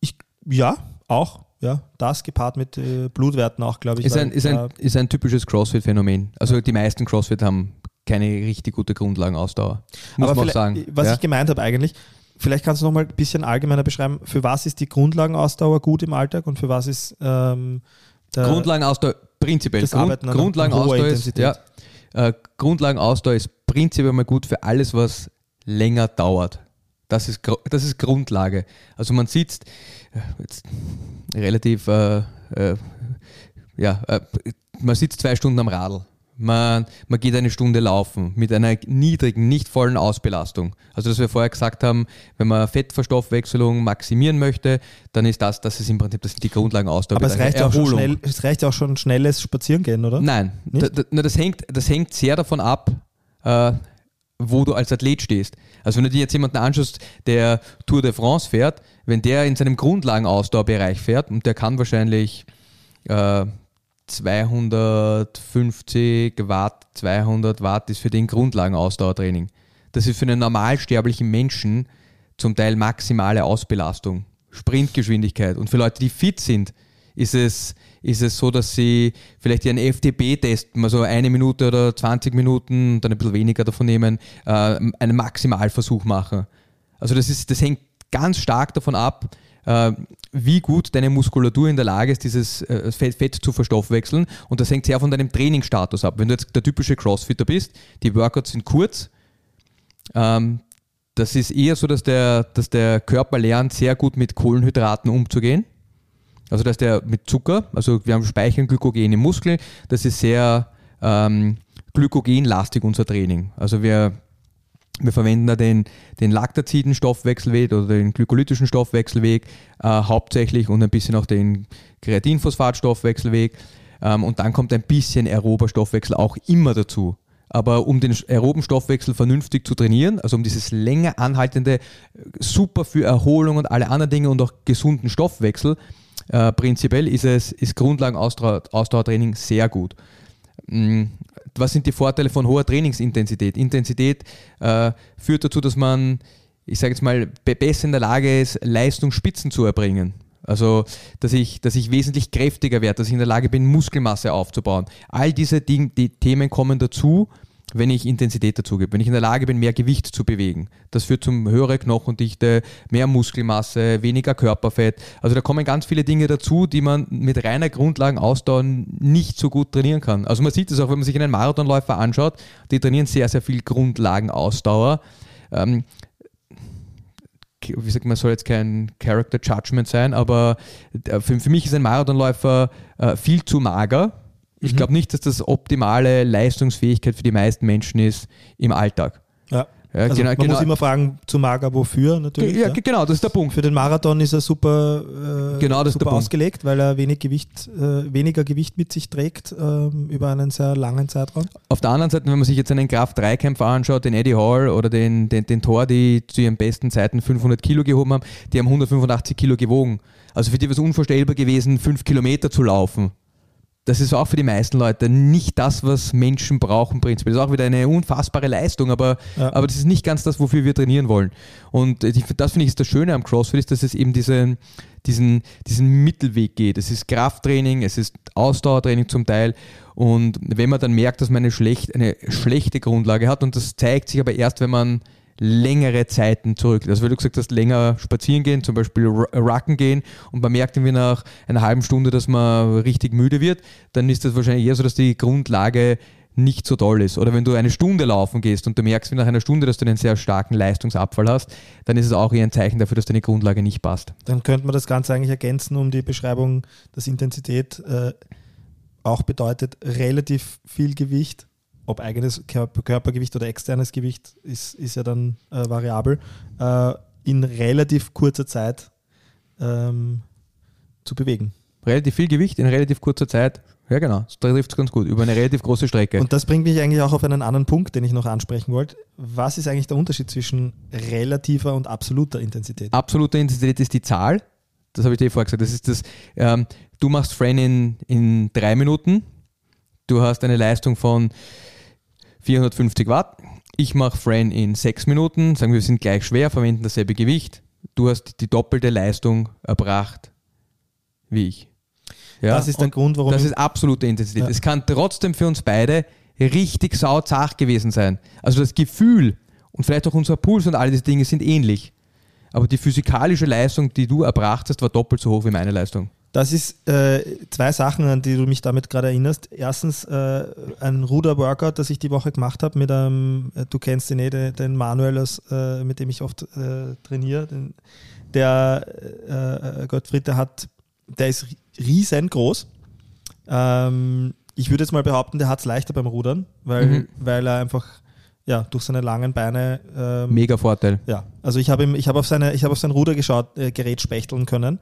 Ich, ja, auch ja, das gepaart mit äh, Blutwerten auch, glaube ich. Ist ein, ist, ein, ist ein typisches CrossFit-Phänomen. Also die meisten CrossFit haben keine richtig gute Grundlagenausdauer. Muss Aber man auch sagen. Was ja? ich gemeint habe eigentlich, vielleicht kannst du noch mal ein bisschen allgemeiner beschreiben, für was ist die Grundlagenausdauer gut im Alltag und für was ist ähm, der Grundlagenausdauer prinzipiell. Das Grund, Grundlagenausdauer ist, ja, äh, Grundlagenausdauer ist prinzipiell mal gut für alles, was länger dauert. Das ist, das ist Grundlage. Also man sitzt äh, jetzt relativ, äh, äh, ja, äh, man sitzt zwei Stunden am Radl. Man, man geht eine Stunde laufen mit einer niedrigen, nicht vollen Ausbelastung. Also, dass wir vorher gesagt haben, wenn man Fettverstoffwechselung maximieren möchte, dann ist das, das ist im Prinzip das die Grundlagenausdauer. Aber es reicht, auch schon schnell, es reicht auch schon schnelles Spazierengehen, oder? Nein, da, da, das, hängt, das hängt sehr davon ab, äh, wo du als Athlet stehst. Also wenn du dir jetzt jemanden anschaust, der Tour de France fährt, wenn der in seinem Grundlagenausdauerbereich fährt und der kann wahrscheinlich äh, 250 Watt, 200 Watt ist für den Grundlagenausdauertraining. Das ist für einen normalsterblichen Menschen zum Teil maximale Ausbelastung. Sprintgeschwindigkeit. Und für Leute, die fit sind, ist es, ist es so, dass sie vielleicht ihren FTP-Test, also eine Minute oder 20 Minuten, dann ein bisschen weniger davon nehmen, äh, einen Maximalversuch machen. Also das, ist, das hängt ganz stark davon ab, äh, wie gut deine Muskulatur in der Lage ist, dieses äh, Fett, Fett, zu verstoffwechseln. Und das hängt sehr von deinem Trainingsstatus ab. Wenn du jetzt der typische Crossfitter bist, die Workouts sind kurz, ähm, das ist eher so, dass der, dass der Körper lernt, sehr gut mit Kohlenhydraten umzugehen. Also dass der mit Zucker, also wir haben Speichern Glykogen im Muskel, das ist sehr ähm, glykogenlastig unser Training. Also wir wir verwenden da den, den Lactaziden-Stoffwechselweg oder den glykolytischen Stoffwechselweg äh, hauptsächlich und ein bisschen auch den Kreatinphosphat-Stoffwechselweg. Ähm, und dann kommt ein bisschen aerober Stoffwechsel auch immer dazu. Aber um den aeroben Stoffwechsel vernünftig zu trainieren, also um dieses länger anhaltende, super für Erholung und alle anderen Dinge und auch gesunden Stoffwechsel, äh, prinzipiell ist es ist Grundlagen-Ausdauertraining sehr gut. Mm, was sind die Vorteile von hoher Trainingsintensität? Intensität äh, führt dazu, dass man, ich sage jetzt mal, besser in der Lage ist, Leistungsspitzen zu erbringen. Also, dass ich, dass ich wesentlich kräftiger werde, dass ich in der Lage bin, Muskelmasse aufzubauen. All diese Dinge, die Themen kommen dazu, wenn ich Intensität dazu gebe, wenn ich in der Lage bin, mehr Gewicht zu bewegen. Das führt zum höhere Knochendichte, mehr Muskelmasse, weniger Körperfett. Also da kommen ganz viele Dinge dazu, die man mit reiner Grundlagenausdauer nicht so gut trainieren kann. Also man sieht es auch, wenn man sich einen Marathonläufer anschaut, die trainieren sehr, sehr viel Grundlagenausdauer. Ähm, wie sagt man, soll jetzt kein Character Judgment sein, aber äh, für, für mich ist ein Marathonläufer äh, viel zu mager ich mhm. glaube nicht, dass das optimale Leistungsfähigkeit für die meisten Menschen ist im Alltag. Ja. Ja, also genau, man genau. muss immer fragen, zu mager wofür natürlich. Ja, ja, genau, das ist der Punkt. Für den Marathon ist er super, äh, genau, das super ausgelegt, weil er wenig Gewicht, äh, weniger Gewicht mit sich trägt äh, über einen sehr langen Zeitraum. Auf der anderen Seite, wenn man sich jetzt einen Kraft-3-Kämpfer anschaut, den Eddie Hall oder den, den, den Thor, die zu ihren besten Zeiten 500 Kilo gehoben haben, die haben 185 Kilo gewogen. Also für die war es unvorstellbar gewesen, 5 Kilometer zu laufen das ist auch für die meisten Leute nicht das, was Menschen brauchen prinzipiell. Das ist auch wieder eine unfassbare Leistung, aber, ja. aber das ist nicht ganz das, wofür wir trainieren wollen. Und das finde ich ist das Schöne am CrossFit, ist, dass es eben diesen, diesen, diesen Mittelweg geht. Es ist Krafttraining, es ist Ausdauertraining zum Teil. Und wenn man dann merkt, dass man eine, schlecht, eine schlechte Grundlage hat, und das zeigt sich aber erst, wenn man längere Zeiten zurück. Also weil du gesagt hast, länger spazieren gehen, zum Beispiel Rucken gehen und man merkt irgendwie nach einer halben Stunde, dass man richtig müde wird, dann ist das wahrscheinlich eher so, dass die Grundlage nicht so toll ist. Oder wenn du eine Stunde laufen gehst und du merkst wie nach einer Stunde, dass du einen sehr starken Leistungsabfall hast, dann ist es auch eher ein Zeichen dafür, dass deine Grundlage nicht passt. Dann könnte man das Ganze eigentlich ergänzen um die Beschreibung, dass Intensität äh, auch bedeutet relativ viel Gewicht ob eigenes Körpergewicht oder externes Gewicht ist, ist ja dann äh, variabel, äh, in relativ kurzer Zeit ähm, zu bewegen. Relativ viel Gewicht in relativ kurzer Zeit, ja genau, das trifft es ganz gut, über eine relativ große Strecke. Und das bringt mich eigentlich auch auf einen anderen Punkt, den ich noch ansprechen wollte. Was ist eigentlich der Unterschied zwischen relativer und absoluter Intensität? Absolute Intensität ist die Zahl, das habe ich dir vorher gesagt, das ist das, ähm, du machst Fran in, in drei Minuten, du hast eine Leistung von 450 Watt. Ich mache Fran in 6 Minuten, sagen wir, wir sind gleich schwer, verwenden dasselbe Gewicht. Du hast die doppelte Leistung erbracht wie ich. Ja? Das ist der Grund, warum. Das ist absolute Intensität. Ja. Es kann trotzdem für uns beide richtig sauzach gewesen sein. Also das Gefühl und vielleicht auch unser Puls und all diese Dinge sind ähnlich. Aber die physikalische Leistung, die du erbracht hast, war doppelt so hoch wie meine Leistung. Das ist äh, zwei Sachen, an die du mich damit gerade erinnerst. Erstens äh, ein Ruder-Workout, das ich die Woche gemacht habe mit einem, äh, du kennst den eh, den, den Manuel, äh, mit dem ich oft äh, trainiere. Den, der äh, Gottfried, der hat, der ist riesengroß. Ähm, ich würde jetzt mal behaupten, der hat es leichter beim Rudern, weil, mhm. weil er einfach ja, durch seine langen Beine. Ähm, Mega Vorteil. Ja, also ich habe hab auf, seine, hab auf sein Rudergerät spechteln können.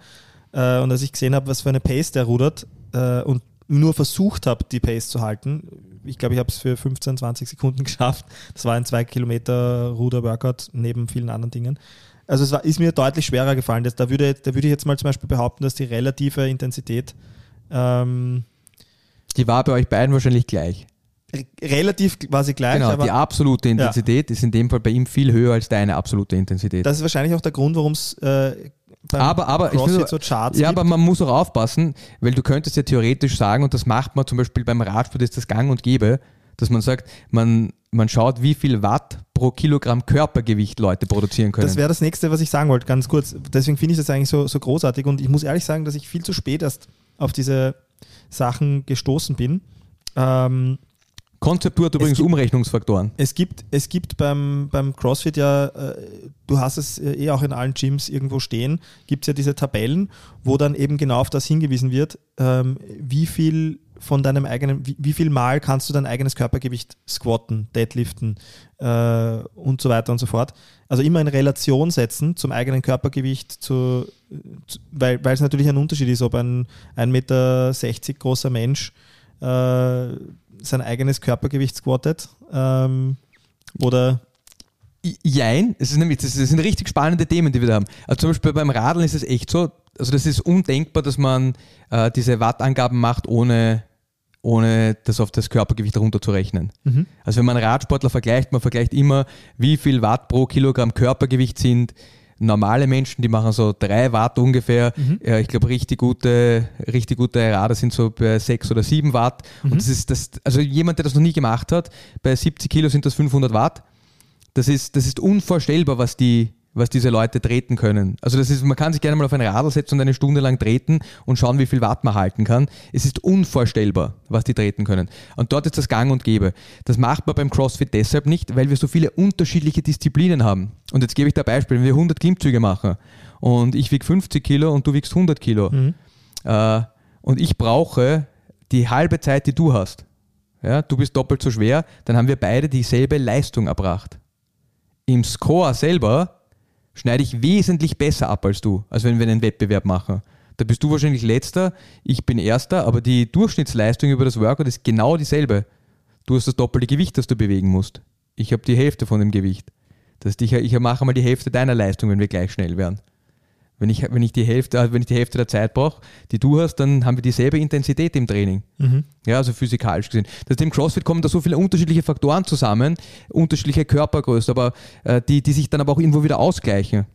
Äh, und als ich gesehen habe, was für eine Pace der rudert äh, und nur versucht habe, die Pace zu halten, ich glaube, ich habe es für 15, 20 Sekunden geschafft. Das war ein 2 Kilometer Ruder-Workout neben vielen anderen Dingen. Also es war, ist mir deutlich schwerer gefallen. Das, da, würde, da würde ich jetzt mal zum Beispiel behaupten, dass die relative Intensität ähm, die war bei euch beiden wahrscheinlich gleich. Relativ quasi gleich. Genau, die absolute Intensität ja. ist in dem Fall bei ihm viel höher als deine absolute Intensität. Das ist wahrscheinlich auch der Grund, warum es äh, aber, aber, CrossFit so Charts Ja, gibt. aber man muss auch aufpassen, weil du könntest ja theoretisch sagen, und das macht man zum Beispiel beim Radsport, ist das gang und gäbe, dass man sagt, man, man schaut, wie viel Watt pro Kilogramm Körpergewicht Leute produzieren können. Das wäre das nächste, was ich sagen wollte, ganz kurz. Deswegen finde ich das eigentlich so, so großartig und ich muss ehrlich sagen, dass ich viel zu spät erst auf diese Sachen gestoßen bin. Ähm, Konzeptur hat übrigens gibt, Umrechnungsfaktoren. Es gibt, es gibt beim, beim CrossFit ja, äh, du hast es eh auch in allen Gyms irgendwo stehen, gibt es ja diese Tabellen, wo dann eben genau auf das hingewiesen wird, ähm, wie viel von deinem eigenen, wie, wie, viel Mal kannst du dein eigenes Körpergewicht squatten, deadliften äh, und so weiter und so fort. Also immer in Relation setzen zum eigenen Körpergewicht, zu, zu, weil, weil es natürlich ein Unterschied ist, ob ein 1,60 Meter großer Mensch äh, sein eigenes Körpergewicht squattet ähm, oder Jein, es ist nämlich, das sind richtig spannende Themen, die wir da haben. Also zum Beispiel beim Radeln ist es echt so, also das ist undenkbar, dass man äh, diese Wattangaben macht, ohne, ohne das auf das Körpergewicht runterzurechnen. Mhm. Also wenn man Radsportler vergleicht, man vergleicht immer, wie viel Watt pro Kilogramm Körpergewicht sind normale Menschen, die machen so drei Watt ungefähr. Mhm. Ja, ich glaube, richtig gute, richtig gute Radar sind so bei sechs oder sieben Watt. Mhm. Und das ist das, also jemand, der das noch nie gemacht hat, bei 70 Kilo sind das 500 Watt. Das ist, das ist unvorstellbar, was die, was diese Leute treten können. Also das ist, man kann sich gerne mal auf ein Radl setzen und eine Stunde lang treten und schauen, wie viel Watt man halten kann. Es ist unvorstellbar, was die treten können. Und dort ist das Gang und Gäbe. Das macht man beim CrossFit deshalb nicht, weil wir so viele unterschiedliche Disziplinen haben. Und jetzt gebe ich da Beispiel. Wenn wir 100 Klimmzüge machen und ich wiege 50 Kilo und du wiegst 100 Kilo mhm. äh, und ich brauche die halbe Zeit, die du hast. Ja, du bist doppelt so schwer, dann haben wir beide dieselbe Leistung erbracht. Im Score selber schneide ich wesentlich besser ab als du, als wenn wir einen Wettbewerb machen. Da bist du wahrscheinlich letzter, ich bin erster, aber die Durchschnittsleistung über das Workout ist genau dieselbe. Du hast das doppelte Gewicht, das du bewegen musst. Ich habe die Hälfte von dem Gewicht. Das heißt, ich, mache mal die Hälfte deiner Leistung, wenn wir gleich schnell werden. Wenn ich, wenn ich, die, Hälfte, äh, wenn ich die Hälfte der Zeit brauche, die du hast, dann haben wir dieselbe Intensität im Training. Mhm. Ja, also physikalisch gesehen. Das im CrossFit kommen da so viele unterschiedliche Faktoren zusammen, unterschiedliche Körpergröße, aber äh, die, die sich dann aber auch irgendwo wieder ausgleichen.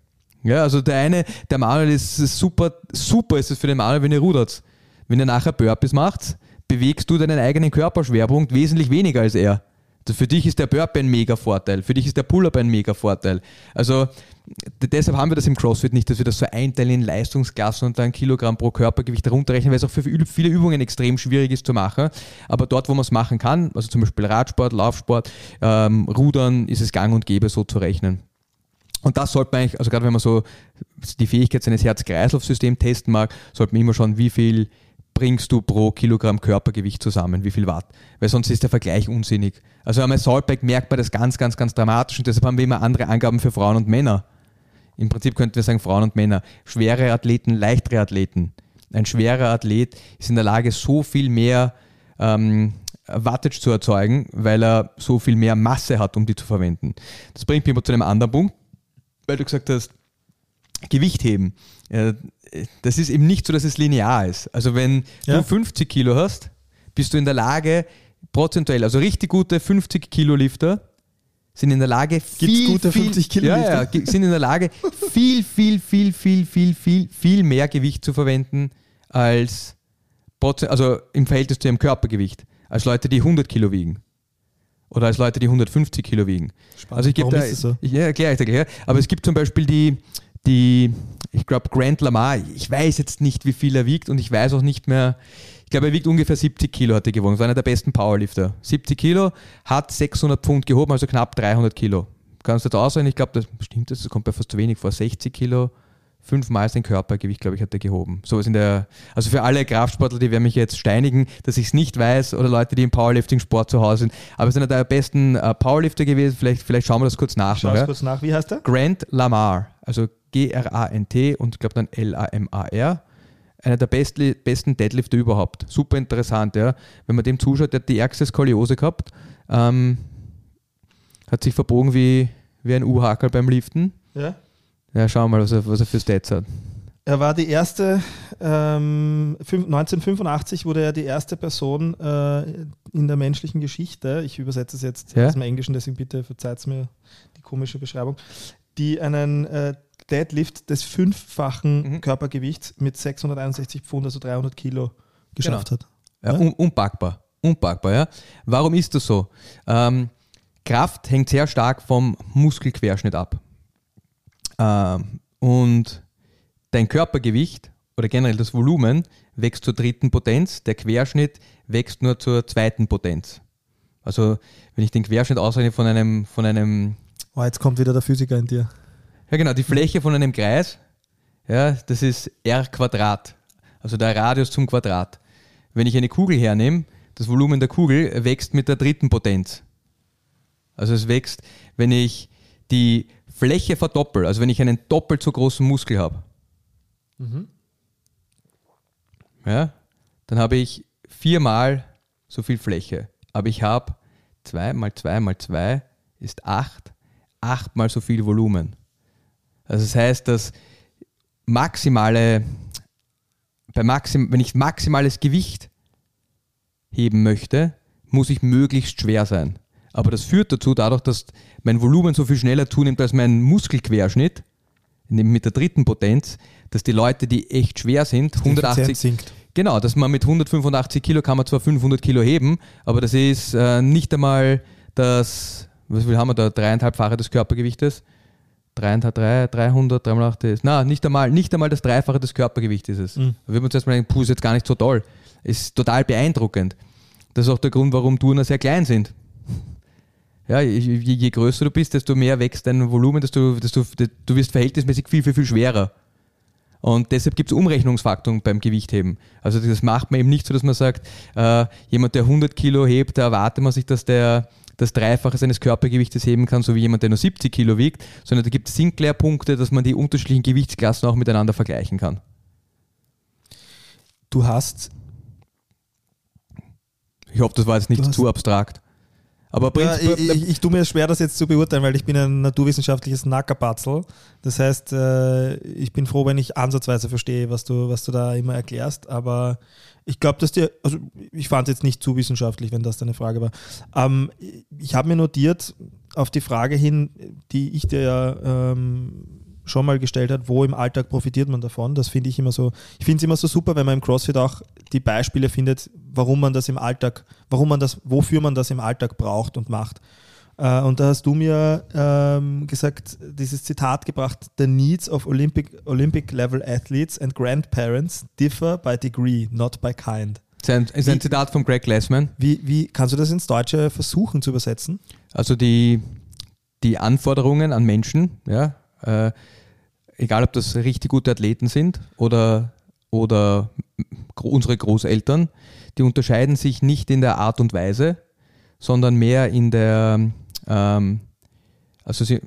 Ja, also der eine, der Manuel ist super, super ist es für den Manuel, wenn ihr rudert. Wenn ihr nachher Burpees macht, bewegst du deinen eigenen Körperschwerpunkt wesentlich weniger als er. Also für dich ist der Burpee ein mega Vorteil, für dich ist der Pull-Up ein mega Vorteil. Also deshalb haben wir das im CrossFit nicht, dass wir das so einteilen in Leistungsklassen und dann Kilogramm pro Körpergewicht herunterrechnen, weil es auch für viele Übungen extrem schwierig ist zu machen. Aber dort, wo man es machen kann, also zum Beispiel Radsport, Laufsport, ähm, Rudern, ist es gang und gäbe, so zu rechnen. Und das sollte man eigentlich, also gerade wenn man so die Fähigkeit seines Herz-Kreislauf-Systems testen mag, sollte man immer schauen, wie viel bringst du pro Kilogramm Körpergewicht zusammen, wie viel Watt? Weil sonst ist der Vergleich unsinnig. Also am Assaultbike merkt man das ganz, ganz, ganz dramatisch und deshalb haben wir immer andere Angaben für Frauen und Männer. Im Prinzip könnten wir sagen Frauen und Männer. Schwere Athleten, leichtere Athleten. Ein schwerer Athlet ist in der Lage, so viel mehr ähm, Wattage zu erzeugen, weil er so viel mehr Masse hat, um die zu verwenden. Das bringt mich aber zu einem anderen Punkt, weil du gesagt hast, Gewicht heben. Das ist eben nicht so, dass es linear ist. Also wenn ja. du 50 Kilo hast, bist du in der Lage, prozentuell, also richtig gute 50 Kilo Lifter, sind in der Lage, viel, gute 50 Kilo ja, ja, sind in der Lage, viel, viel, viel, viel, viel, viel, viel mehr Gewicht zu verwenden als also im Verhältnis zu ihrem Körpergewicht, als Leute, die 100 Kilo wiegen. Oder als Leute, die 150 Kilo wiegen. Spannend. Also ich gebe da, so? ich, ja, erkläre ich dir gleich. Aber es gibt zum Beispiel die, die ich glaube, Grant Lamar, ich weiß jetzt nicht, wie viel er wiegt und ich weiß auch nicht mehr, ich glaube, er wiegt ungefähr 70 Kilo, hat er gewogen. Das war einer der besten Powerlifter. 70 Kilo, hat 600 Pfund gehoben, also knapp 300 Kilo. Kannst du jetzt aussehen? Ich glaube, das stimmt, das kommt bei fast zu wenig vor. 60 Kilo, fünfmal sein Körpergewicht, glaube ich, hat er gehoben. Sowas in der, also für alle Kraftsportler, die werden mich jetzt steinigen, dass ich es nicht weiß, oder Leute, die im Powerlifting-Sport zu Hause sind. Aber es ist einer der besten äh, Powerlifter gewesen. Vielleicht, vielleicht schauen wir das kurz nach. Schau es kurz nach. Wie heißt er? Grant Lamar. Also G-R-A-N-T und ich glaube dann L-A-M-A-R einer der besten, besten Deadlifter überhaupt. Super interessant, ja. Wenn man dem zuschaut, der hat die ärgste Skoliose gehabt, ähm, hat sich verbogen wie, wie ein U-Hakel beim Liften. Ja. Ja, schauen wir mal, was er, was er für Stats hat. Er war die erste, ähm, 1985 wurde er die erste Person äh, in der menschlichen Geschichte, ich übersetze es jetzt ja? aus dem Englischen, deswegen bitte verzeiht mir die komische Beschreibung, die einen äh, Deadlift des fünffachen mhm. Körpergewichts mit 661 Pfund, also 300 Kilo, geschafft genau. hat. Ja, un unpackbar. Unpackbar, ja. Warum ist das so? Ähm, Kraft hängt sehr stark vom Muskelquerschnitt ab. Ähm, und dein Körpergewicht oder generell das Volumen wächst zur dritten Potenz, der Querschnitt wächst nur zur zweiten Potenz. Also wenn ich den Querschnitt ausrechne von einem, von einem Oh, jetzt kommt wieder der Physiker in dir. Ja genau, die Fläche von einem Kreis, ja, das ist r Quadrat. Also der Radius zum Quadrat. Wenn ich eine Kugel hernehme, das Volumen der Kugel wächst mit der dritten Potenz. Also es wächst, wenn ich die Fläche verdoppel, also wenn ich einen doppelt so großen Muskel habe, mhm. ja, dann habe ich viermal so viel Fläche. Aber ich habe 2 mal 2 mal 2 ist 8, achtmal so viel Volumen. Also das heißt, dass maximale, bei maxim, wenn ich maximales Gewicht heben möchte, muss ich möglichst schwer sein. Aber das führt dazu, dadurch, dass mein Volumen so viel schneller zunimmt als mein Muskelquerschnitt, mit der dritten Potenz, dass die Leute, die echt schwer sind, 180 sinkt. Genau, dass man mit 185 Kilo kann man zwar 500 Kilo heben, aber das ist äh, nicht einmal das, was viel haben wir da, dreieinhalbfache des Körpergewichtes. 300, 300, 308 ist, na, nicht einmal, nicht einmal das Dreifache des Körpergewichts ist es. Mhm. Da wird man zuerst mal denken, puh, ist jetzt gar nicht so toll. Ist total beeindruckend. Das ist auch der Grund, warum Turner sehr klein sind. Ja, je, je, größer du bist, desto mehr wächst dein Volumen, desto, desto, du wirst verhältnismäßig viel, viel, viel schwerer. Und deshalb gibt es Umrechnungsfaktoren beim Gewichtheben. Also das macht man eben nicht so, dass man sagt, äh, jemand, der 100 Kilo hebt, da erwartet man sich, dass der das Dreifache seines Körpergewichtes heben kann, so wie jemand, der nur 70 Kilo wiegt, sondern da gibt es Sinclair-Punkte, dass man die unterschiedlichen Gewichtsklassen auch miteinander vergleichen kann. Du hast. Ich hoffe, das war jetzt nicht zu abstrakt. Aber ja, ich, ich, ich, tue mir schwer, das jetzt zu beurteilen, weil ich bin ein naturwissenschaftliches Nackerpatzel. Das heißt, äh, ich bin froh, wenn ich ansatzweise verstehe, was du, was du da immer erklärst. Aber ich glaube, dass dir, also ich fand es jetzt nicht zu wissenschaftlich, wenn das deine Frage war. Ähm, ich habe mir notiert auf die Frage hin, die ich dir ja ähm, schon mal gestellt hat, wo im Alltag profitiert man davon. Das finde ich immer so, ich finde es immer so super, wenn man im CrossFit auch die Beispiele findet, warum man das im Alltag, warum man das, wofür man das im Alltag braucht und macht. Äh, und da hast du mir ähm, gesagt, dieses Zitat gebracht: The needs of Olympic, Olympic level athletes and grandparents differ by degree, not by kind. Das ist ein, wie, Zitat von Greg Glassman. Wie, wie kannst du das ins Deutsche versuchen zu übersetzen? Also die, die Anforderungen an Menschen, ja, äh, egal ob das richtig gute Athleten sind oder, oder unsere Großeltern, die unterscheiden sich nicht in der Art und Weise, sondern mehr in der ähm, also sie,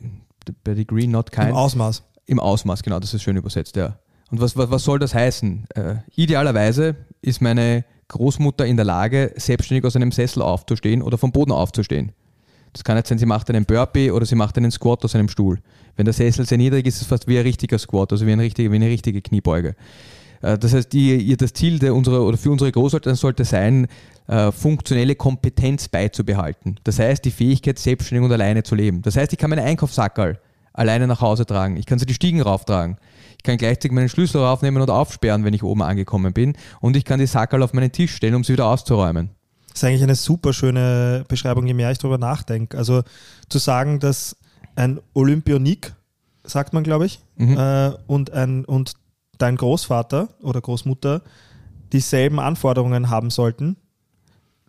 bei Degree not kind. Im Ausmaß. Im Ausmaß, genau, das ist schön übersetzt, ja. Und was, was, was soll das heißen? Äh, idealerweise ist meine Großmutter in der Lage, selbstständig aus einem Sessel aufzustehen oder vom Boden aufzustehen. Das kann jetzt sein, sie macht einen Burpee oder sie macht einen Squat aus einem Stuhl. Wenn der Sessel sehr niedrig ist, ist es fast wie ein richtiger Squat, also wie eine richtige, wie eine richtige Kniebeuge. Äh, das heißt, ihr das Ziel der unsere, oder für unsere Großeltern sollte sein, äh, funktionelle Kompetenz beizubehalten. Das heißt, die Fähigkeit, selbstständig und alleine zu leben. Das heißt, ich kann meinen Einkaufssackerl alleine nach Hause tragen. Ich kann sie die Stiegen rauftragen. Ich kann gleichzeitig meinen Schlüssel raufnehmen und aufsperren, wenn ich oben angekommen bin. Und ich kann die Sackerl auf meinen Tisch stellen, um sie wieder auszuräumen. Das ist eigentlich eine super schöne Beschreibung, je mehr ich darüber nachdenke. Also zu sagen, dass ein Olympionik, sagt man, glaube ich, mhm. äh, und, ein, und dein Großvater oder Großmutter dieselben Anforderungen haben sollten,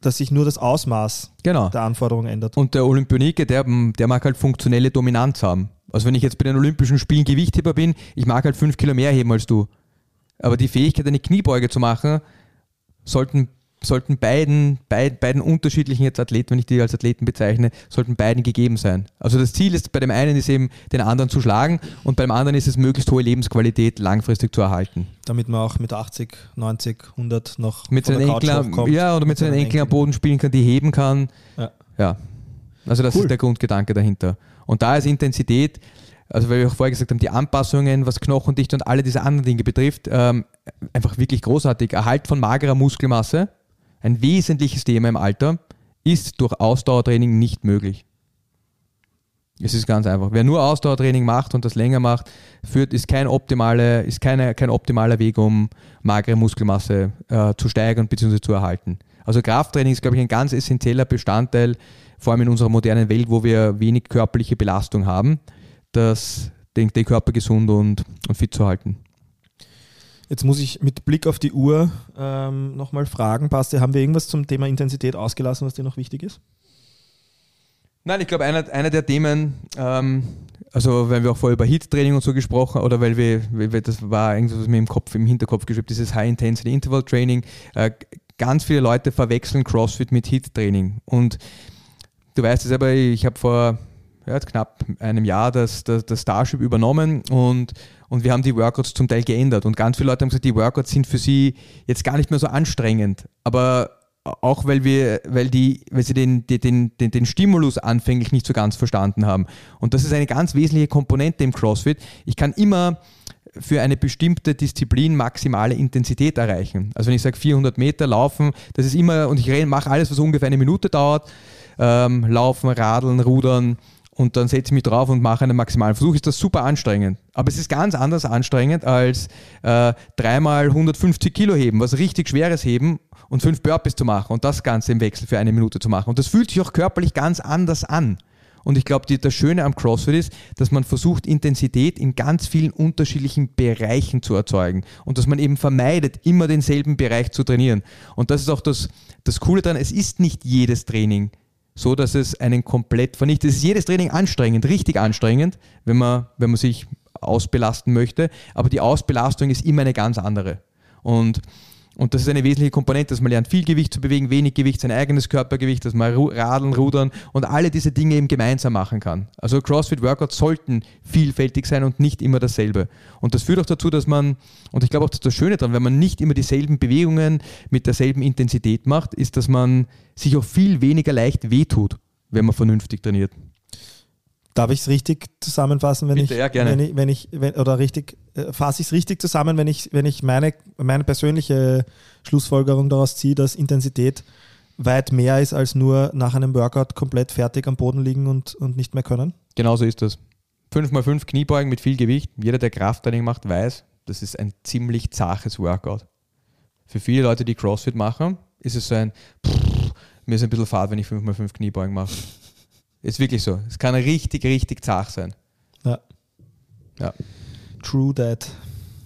dass sich nur das Ausmaß genau. der Anforderungen ändert. Und der Olympionike, der, der mag halt funktionelle Dominanz haben. Also wenn ich jetzt bei den Olympischen Spielen Gewichtheber bin, ich mag halt fünf Kilo mehr heben als du. Aber die Fähigkeit, eine Kniebeuge zu machen, sollten sollten beiden, beid, beiden unterschiedlichen jetzt Athleten, wenn ich die als Athleten bezeichne, sollten beiden gegeben sein. Also das Ziel ist bei dem einen ist eben, den anderen zu schlagen und beim anderen ist es, möglichst hohe Lebensqualität langfristig zu erhalten. Damit man auch mit 80, 90, 100 noch mit seinen Enkeln, Ja, oder mit seinen Enkeln am Boden spielen kann, die heben kann. Ja. ja. Also das cool. ist der Grundgedanke dahinter. Und da ist Intensität, also weil wir auch vorher gesagt haben, die Anpassungen, was Knochendichte und alle diese anderen Dinge betrifft, ähm, einfach wirklich großartig. Erhalt von magerer Muskelmasse, ein wesentliches Thema im Alter, ist durch Ausdauertraining nicht möglich. Es ist ganz einfach. Wer nur Ausdauertraining macht und das länger macht, führt, ist, kein optimale, ist keine, kein optimaler Weg, um magere Muskelmasse äh, zu steigern bzw. zu erhalten. Also Krafttraining ist, glaube ich, ein ganz essentieller Bestandteil, vor allem in unserer modernen Welt, wo wir wenig körperliche Belastung haben, das, den, den Körper gesund und, und fit zu halten. Jetzt muss ich mit Blick auf die Uhr ähm, nochmal fragen, Basti, haben wir irgendwas zum Thema Intensität ausgelassen, was dir noch wichtig ist? Nein, ich glaube, einer, einer der Themen, ähm, also weil wir auch vorher über Hit-Training und so gesprochen oder weil wir, weil das war irgendwas, was mir im Kopf, im Hinterkopf geschrieben, dieses High-Intensity-Interval-Training. Äh, ganz viele Leute verwechseln CrossFit mit Hit-Training. Und du weißt es aber, ich habe vor ja, knapp einem Jahr das, das, das Starship übernommen und, und wir haben die Workouts zum Teil geändert. Und ganz viele Leute haben gesagt, die Workouts sind für sie jetzt gar nicht mehr so anstrengend. Aber auch weil wir, weil die, weil sie den, den, den, den Stimulus anfänglich nicht so ganz verstanden haben. Und das ist eine ganz wesentliche Komponente im CrossFit. Ich kann immer für eine bestimmte Disziplin maximale Intensität erreichen. Also wenn ich sage 400 Meter laufen, das ist immer, und ich mache alles, was ungefähr eine Minute dauert, ähm, laufen, radeln, rudern, und dann setze ich mich drauf und mache einen maximalen Versuch, ist das super anstrengend. Aber es ist ganz anders anstrengend als äh, dreimal 150 Kilo heben, was richtig schweres heben und fünf Burpees zu machen und das Ganze im Wechsel für eine Minute zu machen. Und das fühlt sich auch körperlich ganz anders an. Und ich glaube, das Schöne am CrossFit ist, dass man versucht, Intensität in ganz vielen unterschiedlichen Bereichen zu erzeugen und dass man eben vermeidet, immer denselben Bereich zu trainieren. Und das ist auch das, das Coole daran, es ist nicht jedes Training so dass es einen komplett vernichtet. Es ist jedes Training anstrengend, richtig anstrengend, wenn man, wenn man sich ausbelasten möchte, aber die Ausbelastung ist immer eine ganz andere. Und und das ist eine wesentliche Komponente, dass man lernt, viel Gewicht zu bewegen, wenig Gewicht, sein eigenes Körpergewicht, dass man radeln, rudern und alle diese Dinge eben gemeinsam machen kann. Also CrossFit-Workouts sollten vielfältig sein und nicht immer dasselbe. Und das führt auch dazu, dass man, und ich glaube auch, das ist das Schöne daran, wenn man nicht immer dieselben Bewegungen mit derselben Intensität macht, ist, dass man sich auch viel weniger leicht wehtut, wenn man vernünftig trainiert. Darf ich es richtig zusammenfassen, wenn Bitte, ich, ja, gerne. wenn ich, wenn ich wenn, oder richtig, fasse ich es richtig zusammen, wenn ich, wenn ich meine, meine persönliche Schlussfolgerung daraus ziehe, dass Intensität weit mehr ist als nur nach einem Workout komplett fertig am Boden liegen und, und nicht mehr können? Genauso ist das. 5x5 Kniebeugen mit viel Gewicht. Jeder, der Krafttraining macht, weiß, das ist ein ziemlich zaches Workout. Für viele Leute, die CrossFit machen, ist es so ein, pff, mir ist ein bisschen fad, wenn ich 5x5 Kniebeugen mache. Ist wirklich so. Es kann richtig, richtig zart sein. Ja. Ja. True that.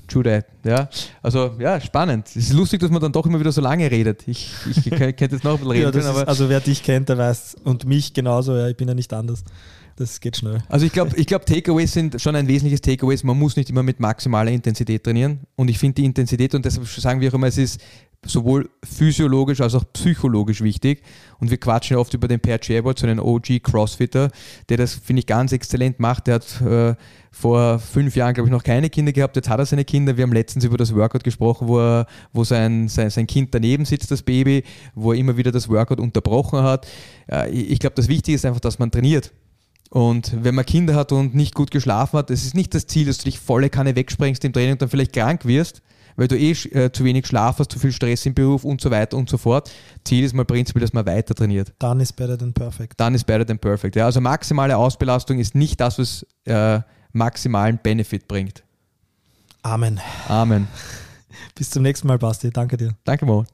True that, ja. Also, ja, spannend. Es ist lustig, dass man dann doch immer wieder so lange redet. Ich, ich könnte jetzt noch ein bisschen reden. ja, ist, also, wer dich kennt, der weiß, und mich genauso, ja, ich bin ja nicht anders. Das geht schnell. Also, ich glaube, ich glaub, Takeaways sind schon ein wesentliches Takeaways. Man muss nicht immer mit maximaler Intensität trainieren. Und ich finde die Intensität, und deshalb sagen wir auch immer, es ist sowohl physiologisch als auch psychologisch wichtig. Und wir quatschen ja oft über den Per Gerbold, so einen OG Crossfitter, der das, finde ich, ganz exzellent macht. Der hat äh, vor fünf Jahren, glaube ich, noch keine Kinder gehabt. Jetzt hat er seine Kinder. Wir haben letztens über das Workout gesprochen, wo, er, wo sein, sein, sein Kind daneben sitzt, das Baby, wo er immer wieder das Workout unterbrochen hat. Äh, ich glaube, das Wichtige ist einfach, dass man trainiert. Und wenn man Kinder hat und nicht gut geschlafen hat, es ist nicht das Ziel, dass du dich volle Kanne wegsprengst im Training und dann vielleicht krank wirst, weil du eh äh, zu wenig Schlaf hast, zu viel Stress im Beruf und so weiter und so fort. Ziel ist mal prinzipiell, dass man weiter trainiert. Dann ist better than perfect. Dann ist better than perfect. Ja, also maximale Ausbelastung ist nicht das, was äh, maximalen Benefit bringt. Amen. Amen. Bis zum nächsten Mal, Basti. Danke dir. Danke, Mo.